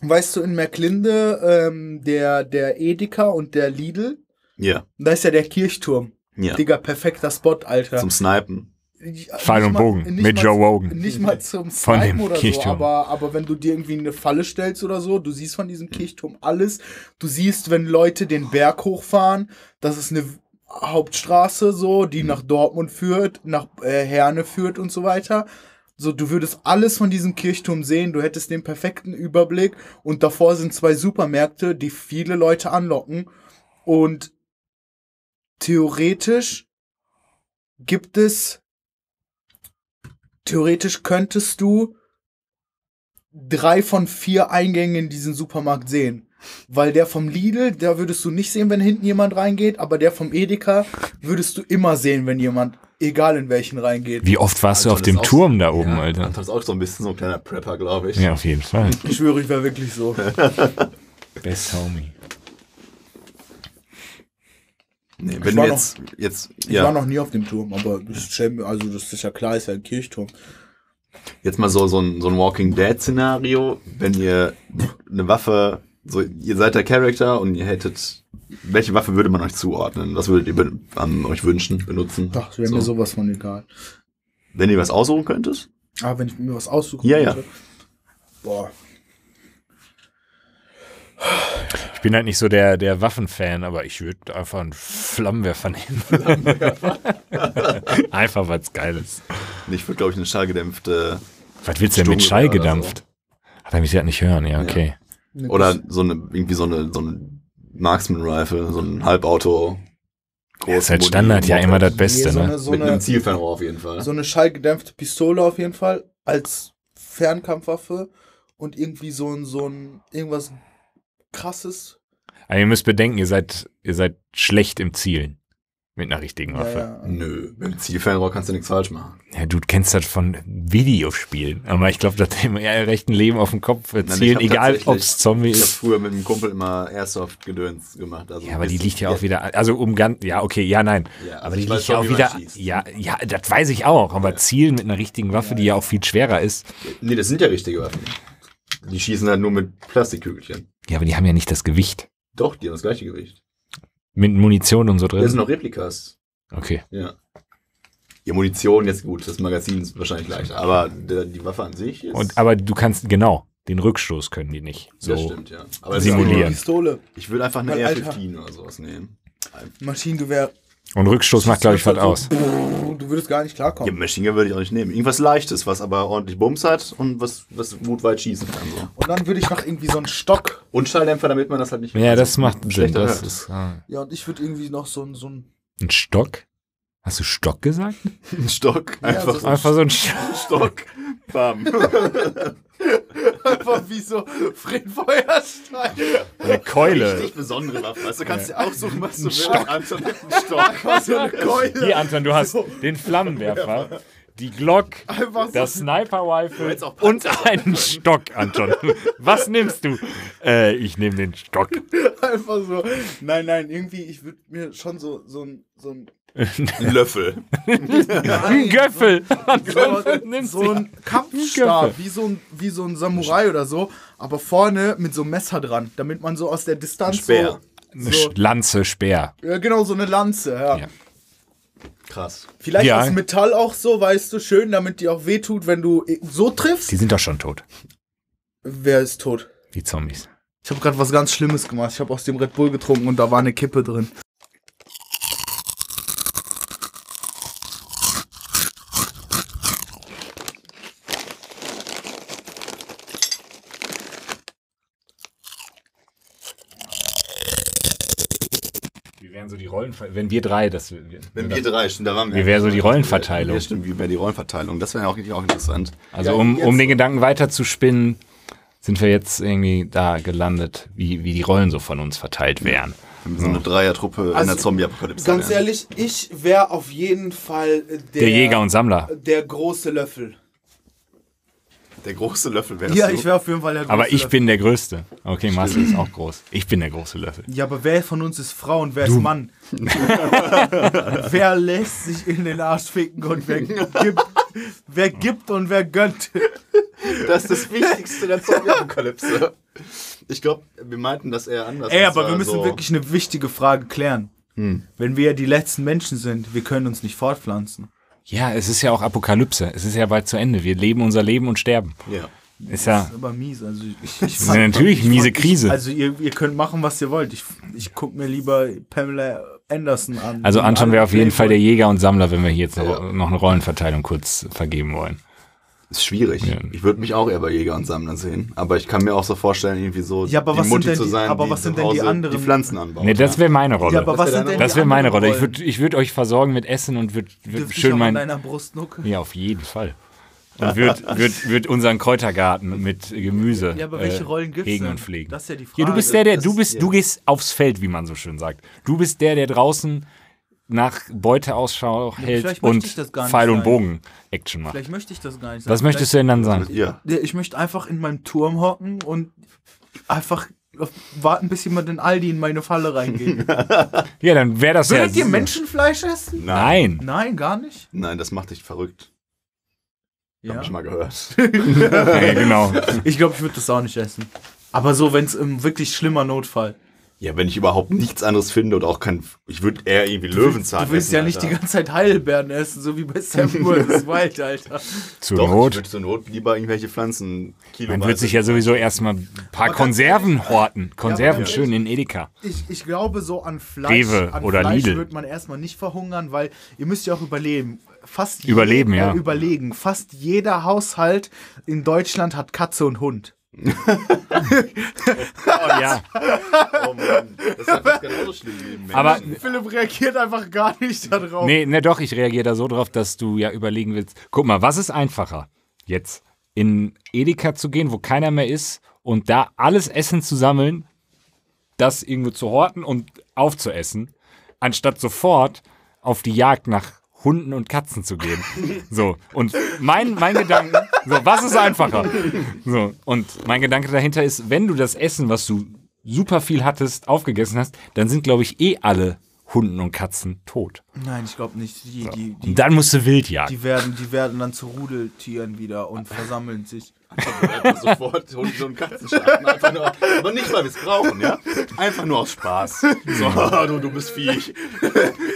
weißt du, in Merklinde, ähm, der, der Edeka und der Lidl, Ja, da ist ja der Kirchturm. ja. Digga, perfekter Spot, Alter. Zum Snipen. Ich- Pfeil und mal- Bogen mit mal- Joe Rogan. Nicht mal zum Von Snipen dem oder so, Kirchturm. aber, aber wenn du dir irgendwie eine Falle stellst oder so, du siehst von diesem Kirchturm alles. Du siehst, wenn Leute den Berg hochfahren, das ist eine Hauptstraße so, die nach Dortmund führt, nach äh, Herne führt und so weiter. So, du würdest alles von diesem Kirchturm sehen, du hättest den perfekten Überblick und davor sind zwei Supermärkte, die viele Leute anlocken und theoretisch gibt es theoretisch könntest du drei von vier Eingängen in diesen Supermarkt sehen. Weil der vom Lidl, da würdest du nicht sehen, wenn hinten jemand reingeht, aber der vom Edeka würdest du immer sehen, wenn jemand, egal in welchen reingeht. Wie oft warst du auf dem Turm da oben, ja, Alter? Anton ist auch so ein bisschen so ein kleiner Prepper, glaube ich. Ja, auf jeden Fall. Ich schwöre, ich wäre wirklich so. Best Homie. Nee, Ich wenn war wir jetzt, jetzt, Ich war ja, noch nie auf dem Turm, aber das mir- also das ist ja klar, ist ja ein Kirchturm. jetzt mal so, so ein, so ein Walking Dead Szenario, wenn ihr eine Waffe, so, ihr seid der Charakter und ihr hättet, welche Waffe würde man euch zuordnen? Was würdet ihr an euch wünschen, benutzen? Ach, wäre so. mir sowas von egal. Wenn ihr was aussuchen könntet? Aber wenn ich mir was aussuchen Ja, ja. könnte. Boah. Ich bin halt nicht so der, der Waffenfan, aber ich würde einfach einen Flammenwerfer nehmen. einfach was Geiles. Ich würde, glaube ich, eine schallgedämpfte Was willst du denn mit Stunde Schall oder so. Ach, damit sie das nicht hören, ja, okay. Ne, oder so eine, irgendwie so eine, so eine Marksman Rifle, so ein Halbauto. Das ist halt Standard ja immer das Nee, Beste, so ne? eine, so Mit einem eine, Zielfernrohr auf jeden Fall. so eine schallgedämpfte Pistole auf jeden Fall als Fernkampfwaffe und irgendwie so ein, so ein, irgendwas krasses. Aber ihr müsst bedenken, ihr seid, ihr seid schlecht im Zielen. Mit einer richtigen Ja, Waffe. ja. Nö, mit dem Zielfernrohr kannst du nichts falsch machen. Ja, du kennst das von Videospielen. Aber ich glaube, das im rechten Leben auf dem Kopf Nein, erzielen, hab egal ob es Zombie Ich habe ist. früher mit einem Kumpel immer Airsoft-Gedöns gemacht. Also Ja, aber die liegt ja auch wieder, also um ganz, ja, okay, ja, nein. Ja, also aber die liegt ja schon, auch wie man wieder, ja, ja, das weiß ich auch. Aber Ja. Zielen mit einer richtigen Waffe, die ja auch viel schwerer ist. Nee, das sind ja richtige Waffen. Die schießen halt nur mit Plastikkügelchen. Ja, aber die haben ja nicht das Gewicht. Doch, die haben das gleiche Gewicht. Mit Munition und so Das sind drin. noch Replikas. Okay. Ja. Die Munition jetzt gut, das Magazin ist wahrscheinlich leichter, aber der, die Waffe an sich ist. Und, aber du kannst, genau, den Rückstoß können die nicht. So. das stimmt, ja. Aber Simulieren. Eine Pistole, Ich würde einfach eine Weil, Alter. R15 oder sowas nehmen. Maschinengewehr. Und Rückstoß macht, glaube ich, was aus. Du würdest gar nicht Ja, klarkommen. Machine Gun würde ich auch nicht nehmen. Irgendwas Leichtes, was aber ordentlich Bums hat und was, was gut weit schießen kann. So. Und dann würde ich noch irgendwie so einen Stock. Und Schalldämpfer, damit man das halt nicht Ja, also das macht Sinn. Das ist, ah. Ja, und ich würde irgendwie noch so, so ein. Ein Stock? Hast du Stock gesagt? Ein Stock, Ja, einfach so- so ein Einfach so ein Stock. Stock. Bam. Einfach wie so Fred Feuerstein. Eine Keule. Richtig besondere Waffe. Also du kannst dir aussuchen, was du willst. Stock. Anton hat einen Stock. so eine Keule. Hier, Anton, du hast den Flammenwerfer, die Glock, so. das Sniper-Rifle und einen Stock, Anton. Was nimmst du? Äh, ich nehme den Stock. Einfach so. Nein, nein, irgendwie, ich würde mir schon so, so ein. So ein Ein Löffel. Ein Göffel. So ein Kampfstab, wie so ein, wie so ein Samurai oder so, aber vorne mit so einem Messer dran, damit man so aus der Distanz Ein Speer. so, Eine so Lanze, Speer. ja, genau, so eine Lanze, ja. Ja. Krass. Vielleicht Ja. aus Metall auch so, weißt du, schön, damit die auch wehtut, wenn du so triffst. Die sind doch schon tot, Wer ist tot? die Zombies. Ich habe gerade was ganz Schlimmes gemacht. Ich habe aus dem Red Bull getrunken und da war eine Kippe drin. Wären so die Rollen, wenn wir drei, das Wenn wir drei, stimmt, da waren wir. Wie wäre so die Rollenverteilung? Ja, stimmt, wie wäre die Rollenverteilung? Das wäre auch, auch interessant. Also Ja, um, um den Gedanken weiter zu spinnen, sind wir jetzt irgendwie da gelandet, wie, wie die Rollen so von uns verteilt wären. So eine Dreiertruppe in Also, der Zombie-Apokalypse. Ganz wären. ehrlich, ich wäre auf jeden Fall der, Der Jäger und Sammler. der große Löffel. Der große Löffel wäre Ja, ich wäre auf jeden Fall der große Aber ich Löffel. bin der Größte. Okay, Marcel ist auch groß. Ich bin der große Löffel. Ja, aber wer von uns ist Frau und wer ist Mann? wer lässt sich in den Arsch ficken und wer gibt, wer gibt und wer gönnt? Das ist das Wichtigste der Zombie-Apokalypse. Ich glaube, wir meinten das eher anders. Ey, aber wir müssen so- wirklich eine wichtige Frage klären. Wenn wir ja die letzten Menschen sind, wir können uns nicht fortpflanzen. Ja, es ist ja auch Apokalypse. Es ist ja bald zu Ende. Wir leben unser Leben und sterben. Ja. Ist ja. Das ist aber mies. Also ich, ich, Das ist ja natürlich miese Krise. Also ihr, ihr könnt machen, was ihr wollt. Ich, ich guck mir lieber Pamela Anderson an. Also Anton wäre auf jeden Fall der. Jäger und Sammler, wenn wir hier jetzt Ja. noch eine Rollenverteilung kurz vergeben wollen. Ist schwierig. Ja. Ich würde mich auch eher bei Jäger und Sammler sehen. Aber ich kann mir auch so vorstellen, irgendwie so Ja, aber die was sind Mutti denn zu die- sein, aber die was sind denn die anderen- Die Pflanzen anbaut. Nee, das wäre meine Rolle. Ja, aber Das was sind denn das wäre meine Rolle. Ich würde ich würd euch versorgen mit Essen und würde würd schön mein. deiner Brust nuckeln? Ja, auf jeden Fall. Und würde würd, würd unseren Kräutergarten mit Gemüse Ja, aber welche äh, Rollen gibt's hegen und pflegen. Das ist ja die Frage. Ja, du bist der, der, du ist- bist, du ja. gehst aufs Feld, wie man so schön sagt. Du bist der, der draußen nach Beuteausschau hält vielleicht möchte und ich das gar nicht Pfeil und sein. Bogen Action macht. Vielleicht möchte ich das gar nicht Was sagen. möchtest du denn dann sein? Ja. Ich möchte einfach in meinem Turm hocken und einfach warten, bis jemand in Aldi in meine Falle reingeht. Ja, dann wäre das ja. Würdet ihr Menschenfleisch essen? Nein. Nein, gar nicht. Nein, das macht dich verrückt. Ja. Hab ich mal gehört. Ja, genau. Ich glaube, ich würde das auch nicht essen. Aber so, wenn es im wirklich schlimmer Notfall. Ja, wenn ich überhaupt nichts anderes finde und auch kein. Ich würde eher irgendwie Löwenzahn Du willst essen, ja nicht Alter. die ganze Zeit Heidelbeeren essen, so wie bei Sam Woods Wild, Alter. Zur Doch, ich Not. würde zur Not lieber irgendwelche Pflanzen Man wird sich ja sowieso erstmal ein paar Konserven horten. Konserven, aber- schön in Edeka. Ich, ich glaube, so an Fleisch, Rewe an oder Fleisch Lidl. wird man erstmal nicht verhungern, weil ihr müsst ja auch überleben. Fast Überleben, jeder, ja. Überlegen. Fast jeder Haushalt in Deutschland hat Katze und Hund. Ja, Oh Mann, das ist einfach genauso schlimm wie aber Philipp reagiert einfach gar nicht darauf. nee, ne, doch, ich reagiere da so drauf, dass du ja überlegen willst. Guck mal, was ist einfacher? Jetzt in Edeka zu gehen, wo keiner mehr ist und da alles Essen zu sammeln, das irgendwo zu horten und aufzuessen, anstatt sofort auf die Jagd nach Hunden und Katzen zu gehen. So, und mein, mein Gedanke, so, was ist einfacher? So, und mein Gedanke dahinter ist, wenn du das Essen, was du super viel hattest, aufgegessen hast, dann sind, glaube ich, eh alle Hunden und Katzen tot. Nein, ich glaube nicht. Die, die, die, Und dann musst du wild jagen. die, werden, die werden dann zu Rudeltieren wieder und versammeln sich. Einfach sofort Hunde und Katzen schlachten. Einfach nur, aber nicht, weil wir es brauchen, ja? Einfach nur aus Spaß. So, du, du bist Viech.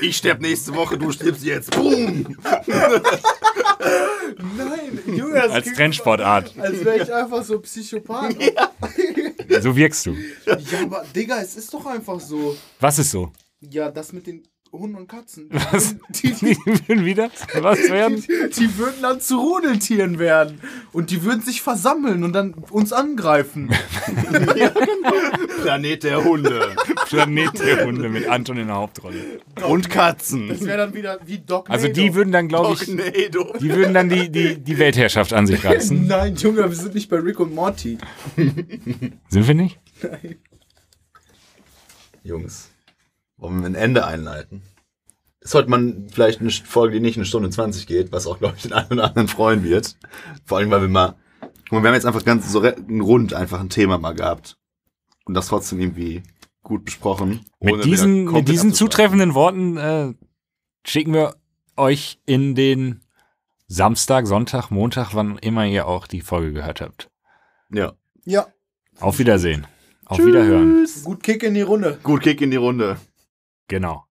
Ich sterb nächste Woche, du stirbst jetzt. Boom! Nein, Junge, das Als Trendsportart. als wäre ich einfach so Psychopath. So wirkst du. Ja, aber Digga, es ist doch einfach so. Was ist so? Ja, das mit den Hunden und Katzen. Was? Die, Die die, würden wieder was werden? die würden dann zu Rudeltieren werden. Und die würden sich versammeln und dann uns angreifen. Planet der Hunde. Planet der Hunde mit Anton in der Hauptrolle. Und Katzen. Das wäre dann wieder wie Doc Also die würden dann, glaube ich, Tornado. die würden dann die, die, die Weltherrschaft an sich reißen. Nein, Junge, wir sind nicht bei Rick und Morty. Sind wir nicht? Jungs, wollen wir ein Ende einleiten? Sollte man vielleicht eine Folge, die nicht eine Stunde 20 geht, was auch, glaube ich, den einen oder anderen freuen wird. Vor allem, weil wir mal, guck mal, wir haben jetzt einfach ganz so rund einfach ein Thema mal gehabt. Und das trotzdem irgendwie gut besprochen. ohne Mit diesen, mit diesen zutreffenden Worten äh, schicken wir euch in den Samstag, Sonntag, Montag, wann immer ihr auch die Folge gehört habt. Ja. Ja. Auf Wiedersehen. Auf Wiederhören. Gut Kick in die Runde. Gut Kick in die Runde. Genau.